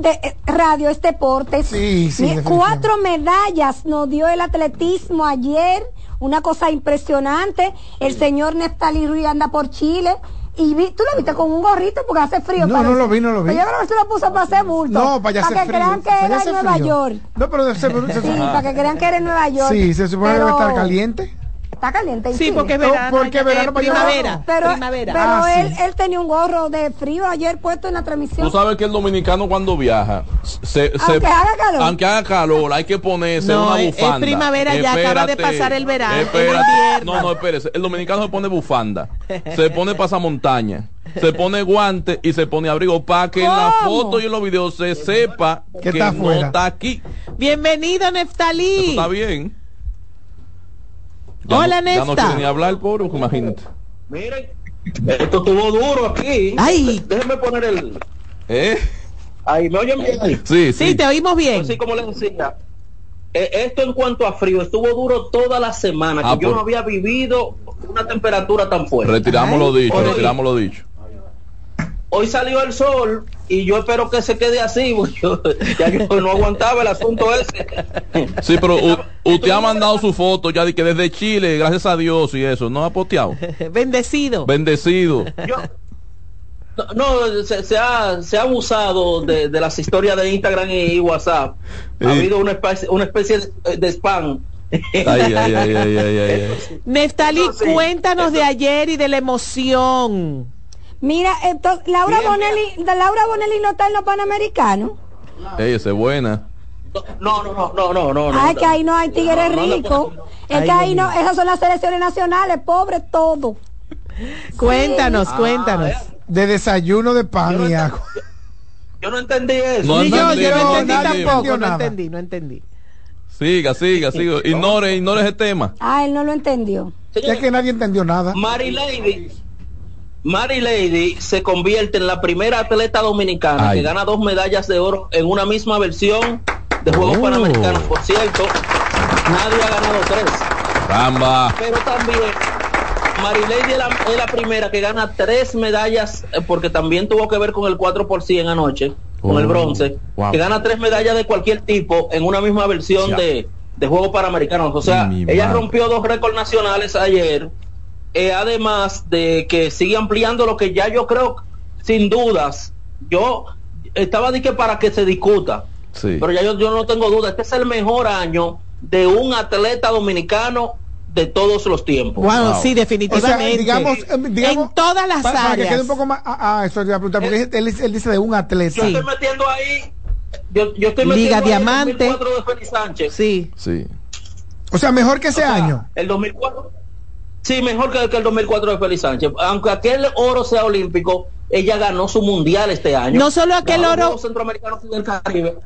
De eh, Radio es deporte. Sí, sí. Cuatro medallas nos dio el atletismo ayer. Una cosa impresionante. El señor Neftali Ruiz anda por Chile. Y vi, tú lo viste con un gorrito porque hace frío. No, parece. no lo vi, no lo vi. Pero yo creo que se lo puso para hacer bulto. No, para que frío. crean que era en Nueva. York. No, pero se, se- [LAUGHS] Sí, para que crean que era en Nueva York. Sí, se supone que Pero- debe estar caliente. Está caliente. en Sí, Chile. porque es No, verano. porque verano para primavera. Pero, primavera. pero Ah, sí. él, él tenía un gorro de frío ayer puesto en la transmisión. Tú sabes que el dominicano cuando viaja, se, se- Aunque haga calor. aunque haga calor, hay que ponerse No, una es- es bufanda. primavera ya, acaba de pasar el verano, Espérate. No, no, espérese. El dominicano se pone bufanda, se pone pasamontaña, se pone guante y se pone abrigo para que en la foto y en los videos se sepa Que está no afuera. está aquí. Bienvenido, Eso Neftalí. está bien. Ya Hola, no, ya no quiere ni hablar, pobre, imagínate. Miren, esto estuvo duro aquí. Ay. Déjenme poner el. ¿Eh? Ahí, ¿me oyen bien? Sí, Sí, sí. te oímos bien. Así como les decía. eh, esto en cuanto a frío, estuvo duro toda la semana. Ah, que yo por- no había vivido una temperatura tan fuerte. Retiramos lo dicho, Oye, retiramos lo dicho. Hoy salió el sol y yo espero que se quede así. [LAUGHS] porque yo- ya yo no aguantaba el asunto ese. Sí, pero u- usted ha mandado su foto ya de que desde Chile, gracias a Dios y eso, no ha posteado. [LAUGHS] Bendecido. Bendecido. Yo- no, se, se ha, se ha abusado de, de las historias de Instagram y WhatsApp. Ha Sí. habido una especie, una especie de, spam. Ay, ay, ay, ay, ay, ay, ay. Neftalí, No, sí. cuéntanos de ayer y de la emoción. Mira, entonces, Laura Bien, Bonelli, Laura Bonelli no está en los Panamericanos. Esa es buena. No, no, no, no, no, no. Ay, no. que ahí no hay tigres No, no, no, ricos. no. Es que ahí no, esas son las selecciones nacionales, pobre todo. Cuéntanos, Ah, cuéntanos. eh, De desayuno de pan Yo no y agua. Yo no entendí eso. No Ni yo, entendí, yo no no entendí tampoco, no entendí, no entendí. Siga, siga, siga. Ignore, ignore ese tema. Ah, él no lo entendió. Ya que nadie entendió nada. Mary Lady. Mary Lady se convierte en la primera atleta dominicana Ay. que gana dos medallas de oro en una misma versión de Juegos Oh. Panamericanos. Por cierto, nadie ha ganado tres. Caramba. Pero también Mary Lady es la, es la primera que gana tres medallas, eh, porque también tuvo que ver con el 4 por 100 anoche, con Oh, el bronce, wow. que gana tres medallas de cualquier tipo en una misma versión de, de Juegos Panamericanos. O sea, Mi ella madre. rompió dos récords nacionales ayer, eh, además de que sigue ampliando lo que ya yo creo, sin dudas, yo estaba de que para que se discuta, Sí. pero ya yo, yo no tengo duda, este es el mejor año de un atleta dominicano de todos los tiempos. Wow, sí, definitivamente. O sea, digamos, eh, digamos, en todas las para, para que áreas. quede un poco más. Ah, ah, eso iba a preguntar, porque él, él dice de un atleta. Yo estoy metiendo ahí. Yo, yo estoy metiendo Liga ahí Diamante. El 2004 de Félix Sánchez. Sí. Sí. O sea, mejor que ese O sea, año. El 2004. Sí, mejor que, que el 2004 de Félix Sánchez. Aunque aquel oro sea olímpico, ella ganó su mundial este año. No solo aquel Ganó oro- los centroamericanos y del Caribe.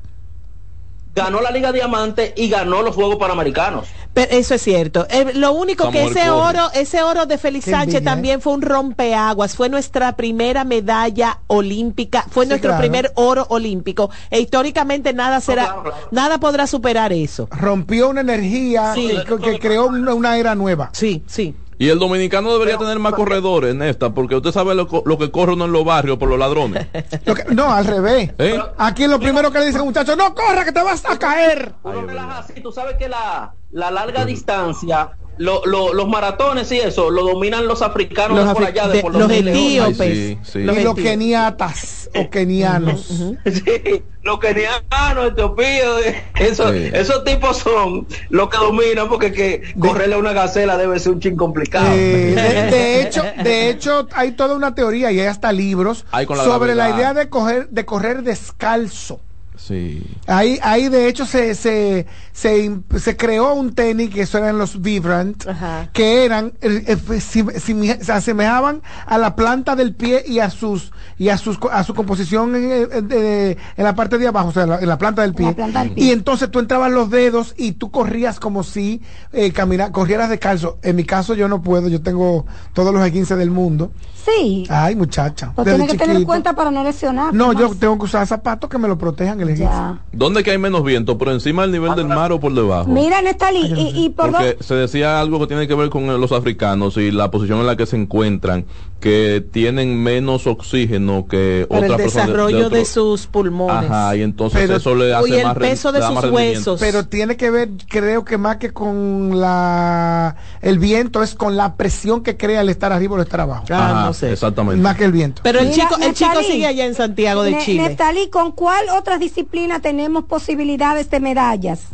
Ganó la Liga Diamante y ganó los Juegos Panamericanos. Pero eso es cierto. Eh, lo único que ese oro, ese oro de Félix Qué Sánchez envidia, ¿eh? también fue un rompeaguas. Fue nuestra primera medalla olímpica, fue Sí, nuestro claro. primer oro olímpico. E históricamente nada será, nada podrá superar eso. Rompió una energía Sí. que, que creó una, una era nueva. Sí, sí. Y el dominicano debería tener más corredores en esta, porque usted sabe lo, lo que corre uno en los barrios por los ladrones. [LAUGHS] Lo que- no, al revés. [LAUGHS] ¿Eh? Aquí lo primero que le dicen muchacho, no corra que te vas a caer. Uno relaja así, tú sabes que la, la larga distancia, lo- lo- los maratones y eso, lo dominan los africanos Los de por afri- allá, de, de- por los Leones. etíopes. Ay, sí, sí. Los y los keniatas o kenianos. [LAUGHS] Sí, los kenianos, etiopíos, esos, Sí. esos tipos son los que dominan porque que correrle a una gacela debe ser un chin complicado. Eh, de, [LAUGHS] de hecho, de hecho, hay toda una teoría y hay hasta libros la sobre la idea de coger, de correr descalzo. Sí. Ahí, ahí de hecho se, se, se, se creó un tenis que eso eran los Vibrant, Ajá. que eran, eh, eh, sim- sim- se asemejaban a la planta del pie y a sus, y a sus, co- a su composición en, eh, de- en la parte de abajo, o sea, en la, en la planta del pie. La planta del pie. Y entonces tú entrabas los dedos y tú corrías como si eh, camina- corrieras descalzo. En mi caso yo no puedo, yo tengo todos los 15 del mundo. Sí. Ay, muchacha. Pues tienes que tener cuenta para no lesionar. No, yo tengo que usar zapatos que me lo protejan el. Ya. ¿Dónde que hay menos viento? ¿Por encima del nivel del mar o por debajo? Mira, Nestalí, y, y por dos- Porque se decía algo que tiene que ver con los africanos y la posición en la que se encuentran, que tienen menos oxígeno que el otras personas. desarrollo de, otro- sus pulmones. Ajá, y entonces Pero- eso le hace Uy, el más peso de sus huesos. Pero tiene que ver, creo que más que con la el viento, es con la presión que crea el estar arriba o el estar abajo. Ah, Ajá, no sé. Exactamente. Más que el viento. Pero el Mira, chico, el chico sigue allá en Santiago de Ne- Chile. Nestalí, ¿con cuál otras disciplinas tenemos posibilidades de medallas?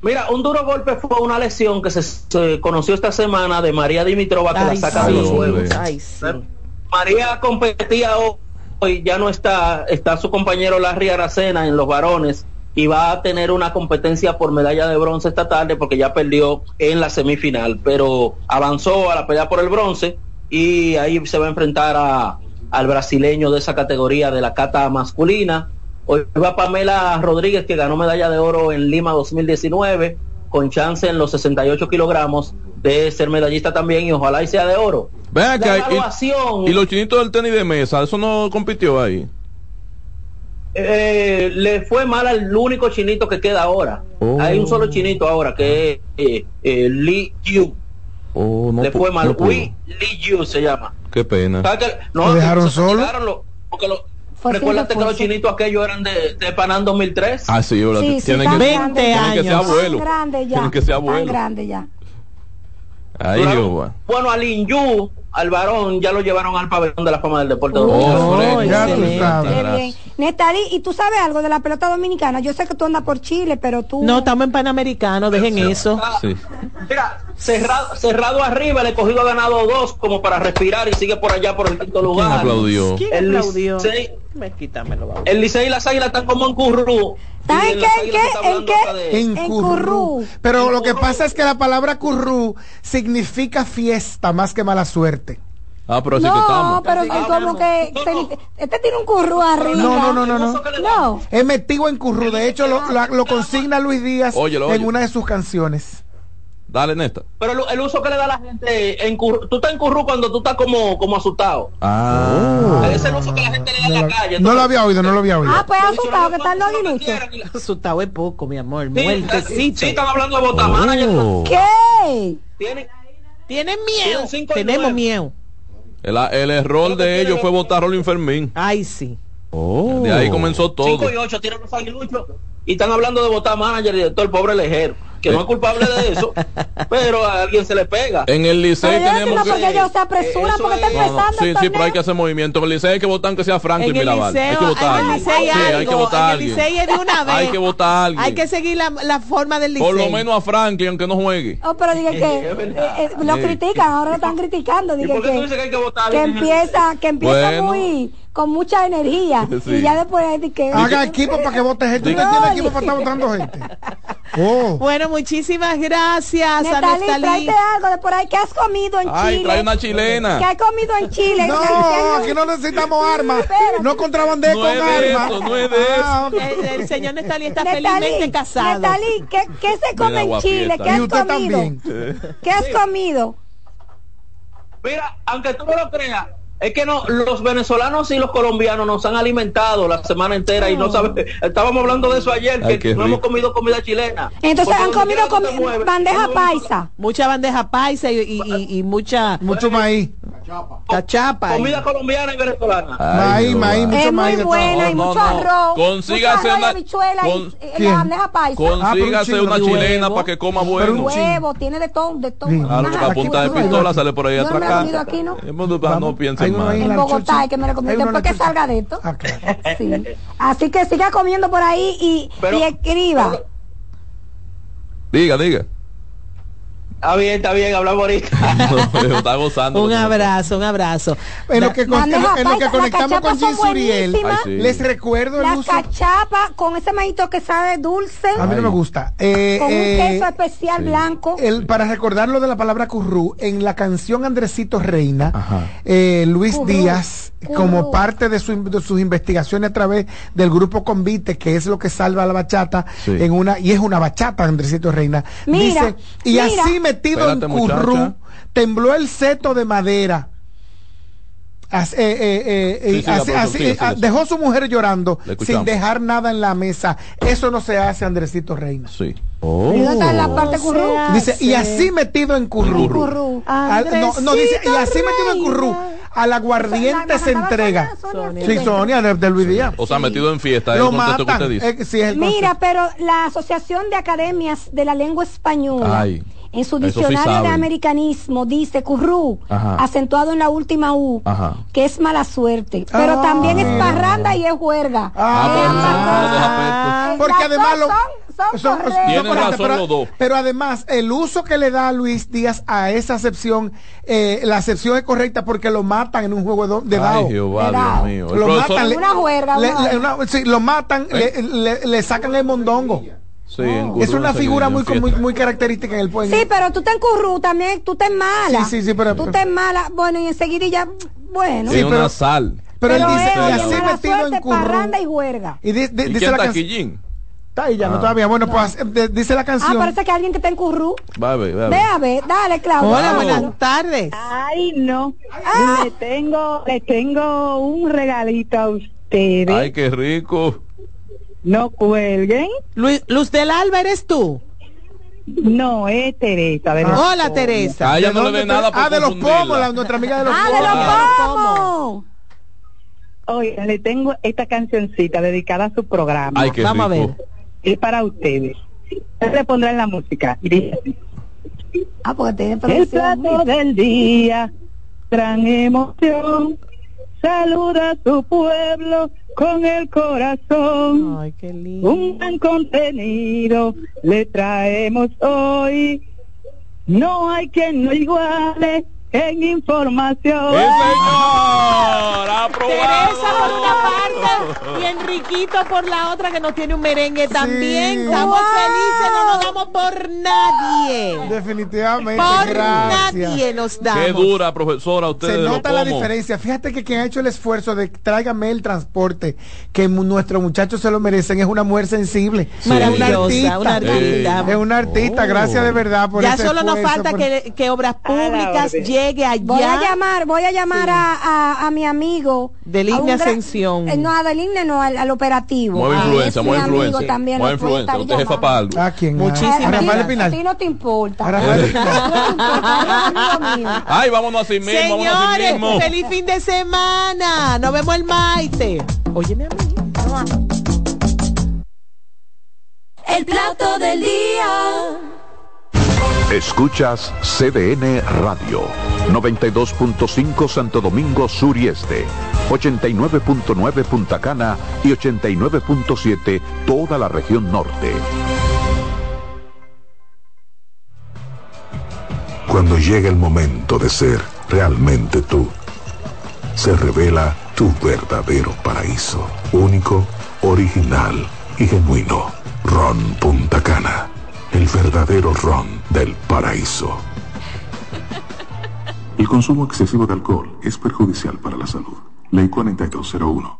Mira, un duro golpe fue una lesión que se, se conoció esta semana de María Dimitrova que Ay, la saca sí. de los juegos. Sí. María competía hoy, ya no está, está su compañero Larry Aracena en los varones y va a tener una competencia por medalla de bronce esta tarde porque ya perdió en la semifinal, pero avanzó a la pelea por el bronce y ahí se va a enfrentar a, al brasileño de esa categoría de la cata masculina. Hoy va Pamela Rodríguez que ganó medalla de oro en Lima 2019 con chance en los 68 kilogramos de ser medallista también y ojalá y sea de oro. Ven La acá, y- evaluación- y, los chinitos del tenis de mesa, eso no compitió ahí. Eh, le fue mal al único chinito que queda ahora. Oh. Hay un solo chinito ahora que es eh, eh, Lee Yu. Oh, no le fue mal. no Lee Yu se llama. Qué pena. ¿Sabe que- ¿Lo dejaron se solo? quitaron lo- porque lo- Fue recuérdate que los chinitos aquellos eran de, de Panam 2003. Ah, sí, ahora Sí, sí, tienen, que, grande. tienen que ser abuelo. Tan grande ya. Tienen que ser Tan abuelo. grande ya. Claro. Jehová. Bueno, al Inyu, al varón, ya lo llevaron al pabellón de la fama del deporte. Oh, dominicano. ya tú sabes. ¿y tú sabes algo de la pelota dominicana? Yo sé que tú andas por Chile, pero tú... No, estamos en Panamericano, dejen eso. Ah, Sí. Mira, cerrado, cerrado arriba, el escogido ha ganado dos como para respirar y sigue por allá por el quinto ¿Quién lugar. aplaudió? ¿Quién El aplaudió? Licey- Me quítamelo, vamos. El Licey y las Águilas están como en Currú. ¿Sabes Y en qué? ¿En qué? ¿En qué? de- En En currú. currú. Pero En lo que currú. pasa es que la palabra currú significa fiesta más que mala suerte. Ah, pero así que No, estamos. pero Ah, como que No, te- no. este tiene un curru arriba. No, no, no, no, no. que. No. Es metido en currú. De hecho, lo, la- lo consigna Luis Díaz Óyelo, en óyelo. una de sus canciones. Dale, Nesta. Pero el, el uso que le da la gente en Currú, tú estás en Currú cuando tú estás como, como asustado. Ah. Ese es el uso que la gente le da en la calle. No lo había oído, no lo había oído. Ah, pues asustado lo que están los la- Asustado es poco, mi amor. Sí, Muertecito. sí, están hablando de botamana. Oh. ¿Qué? Tienen, Tienen miedo. Tienen Tenemos miedo. El, el error de ellos fue votar a Rolling Fermín. Ay, sí. De ahí comenzó todo. 5 y 8 tiran los aguiluchos y están hablando de votar manager y director, pobre lejero. Que no es culpable de eso, [LAUGHS] pero a alguien se le pega. En el Licey tenemos que... porque ellos se apresuran porque está No, no, empezando sí, el sí, pero hay que hacer movimiento. En el Licey hay que votar aunque sea Franklin En el Mirabal. Hay que liceo, votar en el licey Sí, hay que votar en el alguien. licey es de una vez. Hay que votar a alguien. Hay que seguir la, la forma del liceo. Por lo menos a Franklin, aunque no juegue. Oh, pero dije que [LAUGHS] eh, eh, lo critican, ahora lo están criticando. Dije por qué tú que, dices que hay que que empieza, que empieza Bueno. muy con mucha energía Sí. [LAUGHS] y ya después de que Haga equipo para que vote gente. ¿Usted No, tiene equipo para estar votando gente? [LAUGHS] Oh. Bueno, muchísimas gracias a Nestalí, tráete algo de por ahí. ¿Qué has comido en Ay, Chile? trae una chilena. ¿Qué has comido en Chile? No, aquí no necesitamos armas. No contrabandeé No con es armas. eso, no es de Ah. El, el señor Nestalí está Nestalí, felizmente casado. Nestalí, ¿qué, qué se come en Chile? ¿Qué Y has usted comido? también. ¿Qué has comido? Mira, aunque tú no lo creas, es que no, los venezolanos y los colombianos nos han alimentado la semana entera y no sabes, estábamos hablando de eso ayer, Ay, que no hemos comido comida chilena. Entonces Porque han comido comi- mueves, bandeja paisa. Mucha bandeja paisa y, y, y- y mucha Mucho maíz. cachapa. Comida colombiana y venezolana. Maíz, maíz, mucho Es muy maíz de todo. buena y No, mucho no. arroz. Consígase mucho arroz y una- la bandeja paisa. Consígase pero un una chilena para que coma Pero bueno. un chino. huevo, tiene de todo, de todo. Sí. Porque a punta de pistola sale por ahí no atrás. ¿no? Mundo no Vamos. Hay uno ahí En la Bogotá, es que me Hay uno después en que salga de esto. Ah, claro. Sí. Así que siga comiendo por ahí y, Pero- y escriba. Diga, diga. Está bien, está bien, hablamos ahorita. [LAUGHS] No, [LAUGHS] está gozando. Un abrazo, un abrazo. En lo que, con- en lo- Bandeja en lo que paisa, conectamos con Jim Suriel, buenísimas. Ay, sí. les recuerdo el La uso. cachapa con ese maíz que sabe dulce, A mí no me gusta. Eh, con un eh, queso especial blanco. el, para recordar lo de la palabra currú, en la canción Andresito Reina, eh, Luis Currú, Díaz, currú. como parte de, su- de sus investigaciones a través del grupo Convite, que es lo que salva la bachata, Sí. en una y es una bachata, Andresito Reina, Mira, dice, y mira. así metido Espérate, en currú, muchacha. tembló el seto de madera. As- eh, eh, eh, Sí, así- así- eh, ah, dejó su mujer llorando sin dejar nada en la mesa. Eso no se hace, Andresito Reina. Sí. ¿Y dónde está la parte currú? Dice, y así metido en currú. Currú. Al- no, no, dice, y así metido en currú. Al aguardiente La- la se entrega. Sonia, Sí, Sonia, de, de Luis Díaz. O sea, metido en fiesta. Es Lo contexto que matan. usted dice. Eh, sí, es el Mira, pero la Asociación de Academias de la Lengua Española, Ay, en su sí diccionario de americanismo, dice currú, Ajá. acentuado en la última U, Ajá. que es mala suerte. Pero Ah. también es parranda y es juerga. Ah, Eh, pues, ah. Eh, Porque además lo- son, son Son- correctas. Tienen correctas, razón pero, los dos. pero además el uso que le da Luis Díaz a esa acepción, eh, la acepción es correcta porque lo matan en un juego de, de dado. Ay, Jehová, De Dios mío. Lo matan, le, Una juerga, le- una- le- una- sí, lo matan, ¿Eh? le, le- le sacan el mondongo. Sí, en Es Curru una figura muy, muy, muy característica en el pueblo. Sí, pero tú te en currú también, tú te mala. Sí, sí, sí, pero- Tú te mala. Bueno, y enseguida ya, bueno. Sí, Sí, una pero- sal. pero él Pero dice, es, y así metido suerte, en parranda y juerga. Y di- di- ¿Y dice quién la está canción. Está ahí ya, no, Ah. todavía. Bueno, pues de- dice la Ah, canción. parece que alguien que está en currú. Va a ver, va a ver. Ve a ver, dale, Claudia. Hola, buenas tardes. Ay, no. Ah. Le tengo, le tengo un regalito a ustedes. Ay, qué rico. No cuelguen. Luis, Luz del Alba, ¿eres tú? No, es Teresa. de Hola. Teresa. A ella ¿De no le te- nada por Ah, de los pomos, la, nuestra amiga de los Ah, pomos. de los Ah. pomos. Oiga, le tengo esta cancioncita dedicada a su programa. Ay, qué Vamos a rico. ver. Es para ustedes. Le pondré la música. Y dice así. Ah, porque tiene El plato del día, gran emoción. Saluda a su pueblo con el corazón. Ay, qué lindo. Un gran contenido le traemos hoy. No hay quien no iguale en información. ¡Sí, señor! Teresa por una parte y Enriquito por la otra que nos tiene un merengue también. Estamos Wow. felices, no nos damos por nadie. Definitivamente, Por gracias. nadie nos damos. Qué dura, profesora, usted Se nota la diferencia. Fíjate que quien ha hecho el esfuerzo de tráigame el transporte, que nuestros muchachos se lo merecen, es una mujer sensible. Sí. Es una Maravillosa, artista. una artista. Es una artista. Oh. Gracias de verdad por Ya ese solo nos falta por- que, que Obras Públicas orden. Llegue Voy a allá. llamar, voy a llamar a, a, a mi amigo. Del a un INE gran- Ascensión. Eh, no, a del INE no, al, al operativo. Mueve Ah, influencia, amigo influencia. también. Puedo influencia. Usted es jefa para algo. ¿A quién? Muchísimas A Rafael gracias. [LAUGHS] A ti no te importa. A Rafael. Ay, vámonos así mismo, vámonos así Señores, mismo. feliz fin de semana. Nos vemos el maite. Óyeme a mí. el plato del día. Escuchas CDN Radio, 92.5 Santo Domingo Sur y Este, 89.9 Punta Cana y 89.7 toda la región norte. Cuando llega el momento de ser realmente tú, se revela tu verdadero paraíso, único, original y genuino. Ron Punta Cana, el verdadero ron del paraíso. El consumo excesivo de alcohol es perjudicial para la salud. Ley 4201.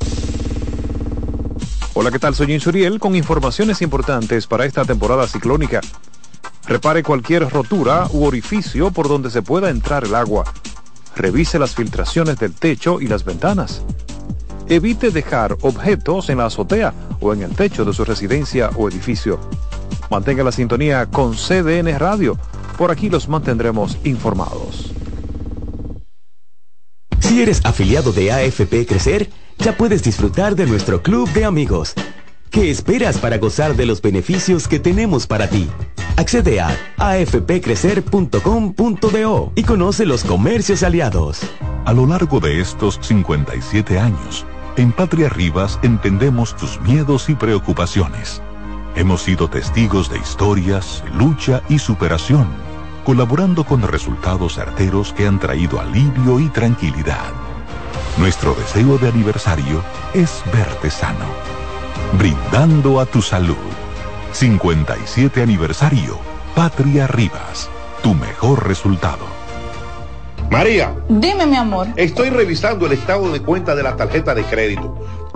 Hola, ¿qué tal? Soy Insuriel con informaciones importantes para esta temporada ciclónica. Repare cualquier rotura u orificio por donde se pueda entrar el agua. Revise las filtraciones del techo y las ventanas. Evite dejar objetos en la azotea o en el techo de su residencia o edificio. Mantenga la sintonía con CDN Radio. Por aquí los mantendremos informados. Si eres afiliado de AFP Crecer, ya puedes disfrutar de nuestro club de amigos. ¿Qué esperas para gozar de los beneficios que tenemos para ti? Accede a afpcrecer.com.do y conoce los comercios aliados. A lo largo de estos 57 años, en Patria Rivas entendemos tus miedos y preocupaciones. Hemos sido testigos de historias, lucha y superación, colaborando con resultados certeros que han traído alivio y tranquilidad. Nuestro deseo de aniversario es verte sano, brindando a tu salud. 57 aniversario, Patria Rivas, tu mejor resultado. María. Dime, mi amor. Estoy revisando el estado de cuenta de la tarjeta de crédito.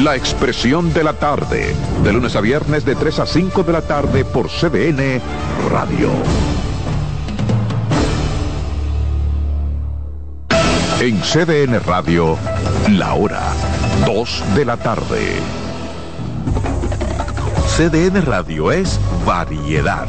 La expresión de la tarde, de lunes a viernes de 3 a 5 de la tarde por CDN Radio. En CDN Radio, la hora 2 de la tarde. CDN Radio es variedad.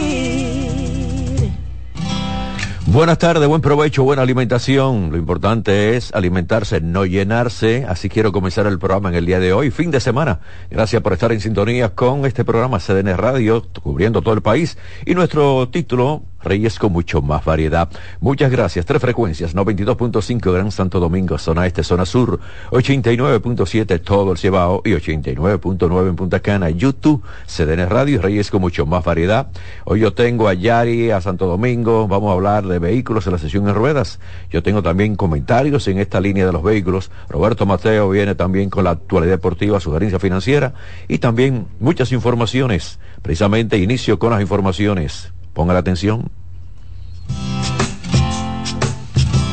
Buenas tardes, buen provecho, buena alimentación. Lo importante es alimentarse, no llenarse. Así quiero comenzar el programa en el día de hoy, fin de semana. Gracias por estar en sintonía con este programa CDN Radio, cubriendo todo el país. Y nuestro título, Reyes con mucho más variedad. Muchas gracias. Tres frecuencias, 92.5 Gran Santo Domingo, zona este, zona sur, 89.7 todo el Cibao y 89.9 en Punta Cana. YouTube, CDN Radio, Reyes con mucho más variedad. Hoy yo tengo a Yari, a Santo Domingo, vamos a hablar de vehículos en la sesión en ruedas. Yo tengo también comentarios en esta línea de los vehículos. Roberto Mateo viene también con la actualidad deportiva, sugerencia financiera y también muchas informaciones. Precisamente inicio con las informaciones. Ponga la atención.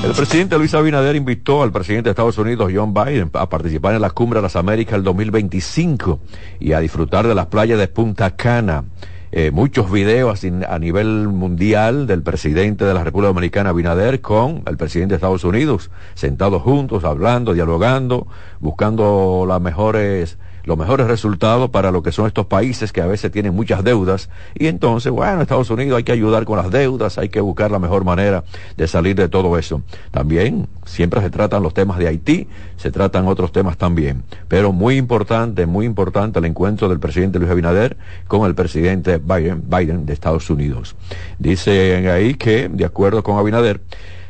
El presidente Luis Abinader invitó al presidente de Estados Unidos, John Biden, a participar en la Cumbre de las Américas el 2025 y a disfrutar de las playas de Punta Cana. Eh, muchos videos a nivel mundial del presidente de la República Dominicana, Abinader, con el presidente de Estados Unidos, sentados juntos, hablando, dialogando, buscando las mejores los mejores resultados para lo que son estos países que a veces tienen muchas deudas y entonces, bueno, Estados Unidos hay que ayudar con las deudas, hay que buscar la mejor manera de salir de todo eso. También siempre se tratan los temas de Haití, se tratan otros temas también, pero muy importante, muy importante el encuentro del presidente Luis Abinader con el presidente Biden, de Estados Unidos. Dicen ahí que, de acuerdo con Abinader,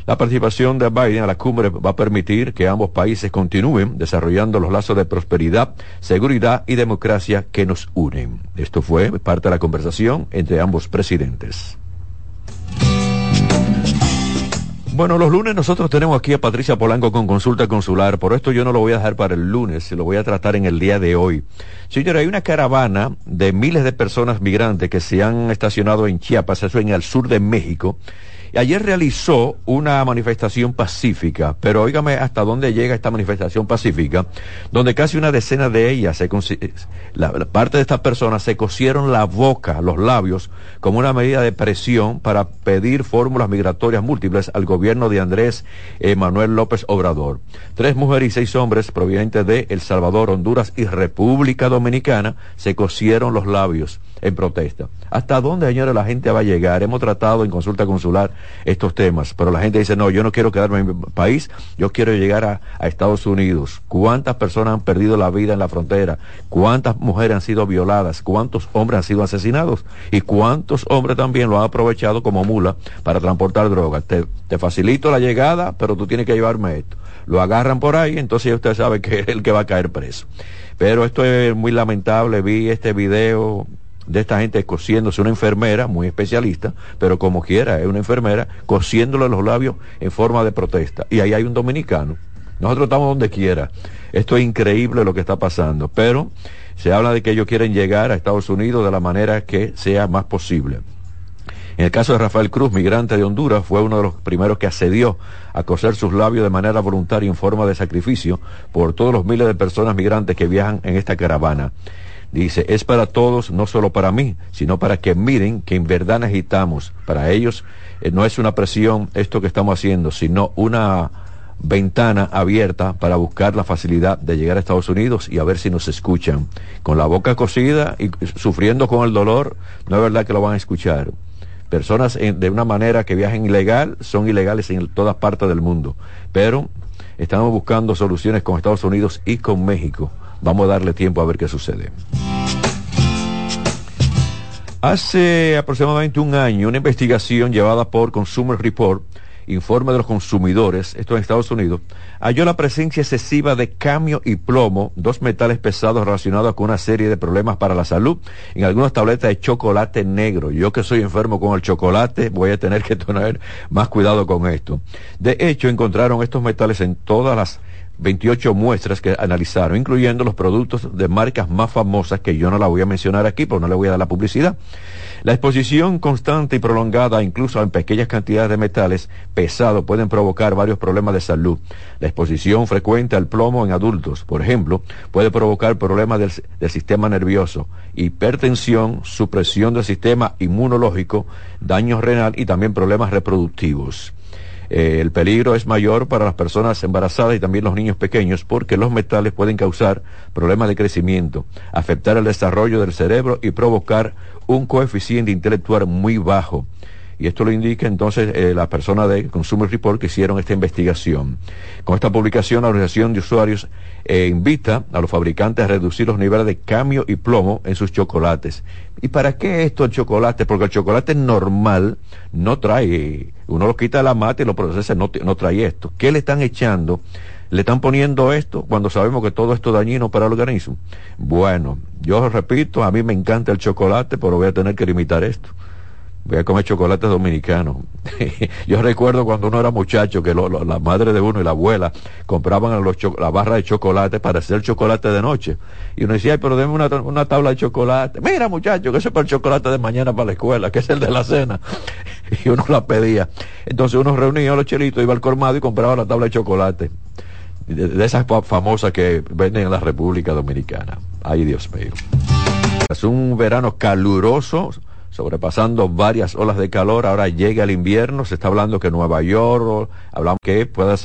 la participación de Biden a la cumbre va a permitir que ambos países continúen desarrollando los lazos de prosperidad, seguridad y democracia que nos unen. Esto fue parte de la conversación entre ambos presidentes. Bueno, los lunes nosotros tenemos aquí a Patricia Polanco con consulta consular, por esto yo no lo voy a dejar para el lunes, lo voy a tratar en el día de hoy. Señora, hay una caravana de miles de personas migrantes que se han estacionado en Chiapas, eso en el sur de México, Ayer realizó una manifestación pacífica, pero óigame hasta dónde llega esta manifestación pacífica, donde casi una decena de ellas, se, la, parte de estas personas se cosieron la boca, los labios, como una medida de presión para pedir fórmulas migratorias múltiples al gobierno de Andrés Manuel López Obrador. Tres mujeres y seis hombres provenientes de El Salvador, Honduras y República Dominicana se cosieron los labios en protesta. ¿Hasta dónde, señores, la gente va a llegar? Hemos tratado en consulta consular estos temas, pero la gente dice, no, yo no quiero quedarme en mi país, yo quiero llegar a, Estados Unidos. ¿Cuántas personas han perdido la vida en la frontera? ¿Cuántas mujeres han sido violadas? ¿Cuántos hombres han sido asesinados? ¿Y cuántos hombres también lo han aprovechado como mula para transportar drogas? Te, facilito la llegada, pero tú tienes que llevarme esto. Lo agarran por ahí, entonces usted sabe que es el que va a caer preso. Pero esto es muy lamentable, vi este video de esta gente cosiéndose una enfermera, muy especialista, pero como quiera, es una enfermera, cosiéndole los labios en forma de protesta. Y ahí hay un dominicano. Nosotros estamos donde quiera. Esto es increíble lo que está pasando, pero se habla de que ellos quieren llegar a Estados Unidos de la manera que sea más posible. En el caso de Rafael Cruz, migrante de Honduras, fue uno de los primeros que accedió a coser sus labios de manera voluntaria en forma de sacrificio por todos los miles de personas migrantes que viajan en esta caravana. Dice, es para todos, no solo para mí, sino para que miren que en verdad necesitamos. Para ellos eh, no es una presión esto que estamos haciendo, sino una ventana abierta para buscar la facilidad de llegar a Estados Unidos y a ver si nos escuchan. Con la boca cosida y sufriendo con el dolor, no es verdad que lo van a escuchar. Personas de una manera que viajen ilegal son ilegales en todas partes del mundo, pero estamos buscando soluciones con Estados Unidos y con México Vamos a darle tiempo a ver qué sucede. Hace aproximadamente un año, una investigación llevada por Consumer Report, informe de los consumidores, esto en Estados Unidos, halló la presencia excesiva de camio y plomo, dos metales pesados relacionados con una serie de problemas para la salud, en algunas tabletas de chocolate negro. Yo que soy enfermo con el chocolate, voy a tener que [LAUGHS] tener más cuidado con esto. De hecho, encontraron estos metales en todas las 28 muestras que analizaron, incluyendo los productos de marcas más famosas que yo no la voy a mencionar aquí, porque no le voy a dar la publicidad. La exposición constante y prolongada, incluso en pequeñas cantidades de metales pesados, pueden provocar varios problemas de salud. La exposición frecuente al plomo en adultos, por ejemplo, puede provocar problemas del, del sistema nervioso, hipertensión, supresión del sistema inmunológico, daño renal y también problemas reproductivos. Eh, el peligro es mayor para las personas embarazadas y también los niños pequeños porque los metales pueden causar problemas de crecimiento, afectar el desarrollo del cerebro y provocar un coeficiente intelectual muy bajo. Y esto lo indica entonces eh, la persona de Consumer Report que hicieron esta investigación. Con esta publicación, la Organización de Usuarios eh, invita a los fabricantes a reducir los niveles de cambio y plomo en sus chocolates. ¿Y para qué esto el chocolate? Porque el chocolate normal no trae, uno lo quita de la mata y lo procesa, no, no trae esto. ¿Qué le están echando? le están poniendo esto cuando sabemos que todo esto es dañino para el organismo. Bueno, yo repito, a mí me encanta el chocolate, pero voy a tener que limitar esto. Voy a comer chocolate dominicano. [LAUGHS] yo recuerdo cuando uno era muchacho que la madre de uno y la abuela compraban los la barra de chocolate para hacer chocolate de noche. Y uno decía, Ay, pero déme una, una tabla de chocolate. Mira muchacho, que ese es para el chocolate de mañana para la escuela, que es el de la cena. [LAUGHS] y uno la pedía. Entonces uno reunía a los chelitos, iba al colmado y compraba la tabla de chocolate de, esas famosas que venden en la República Dominicana. Ay, Dios mío. Es un verano caluroso, sobrepasando varias olas de calor. Ahora llega el invierno. Se está hablando que Nueva York, hablamos que puede ser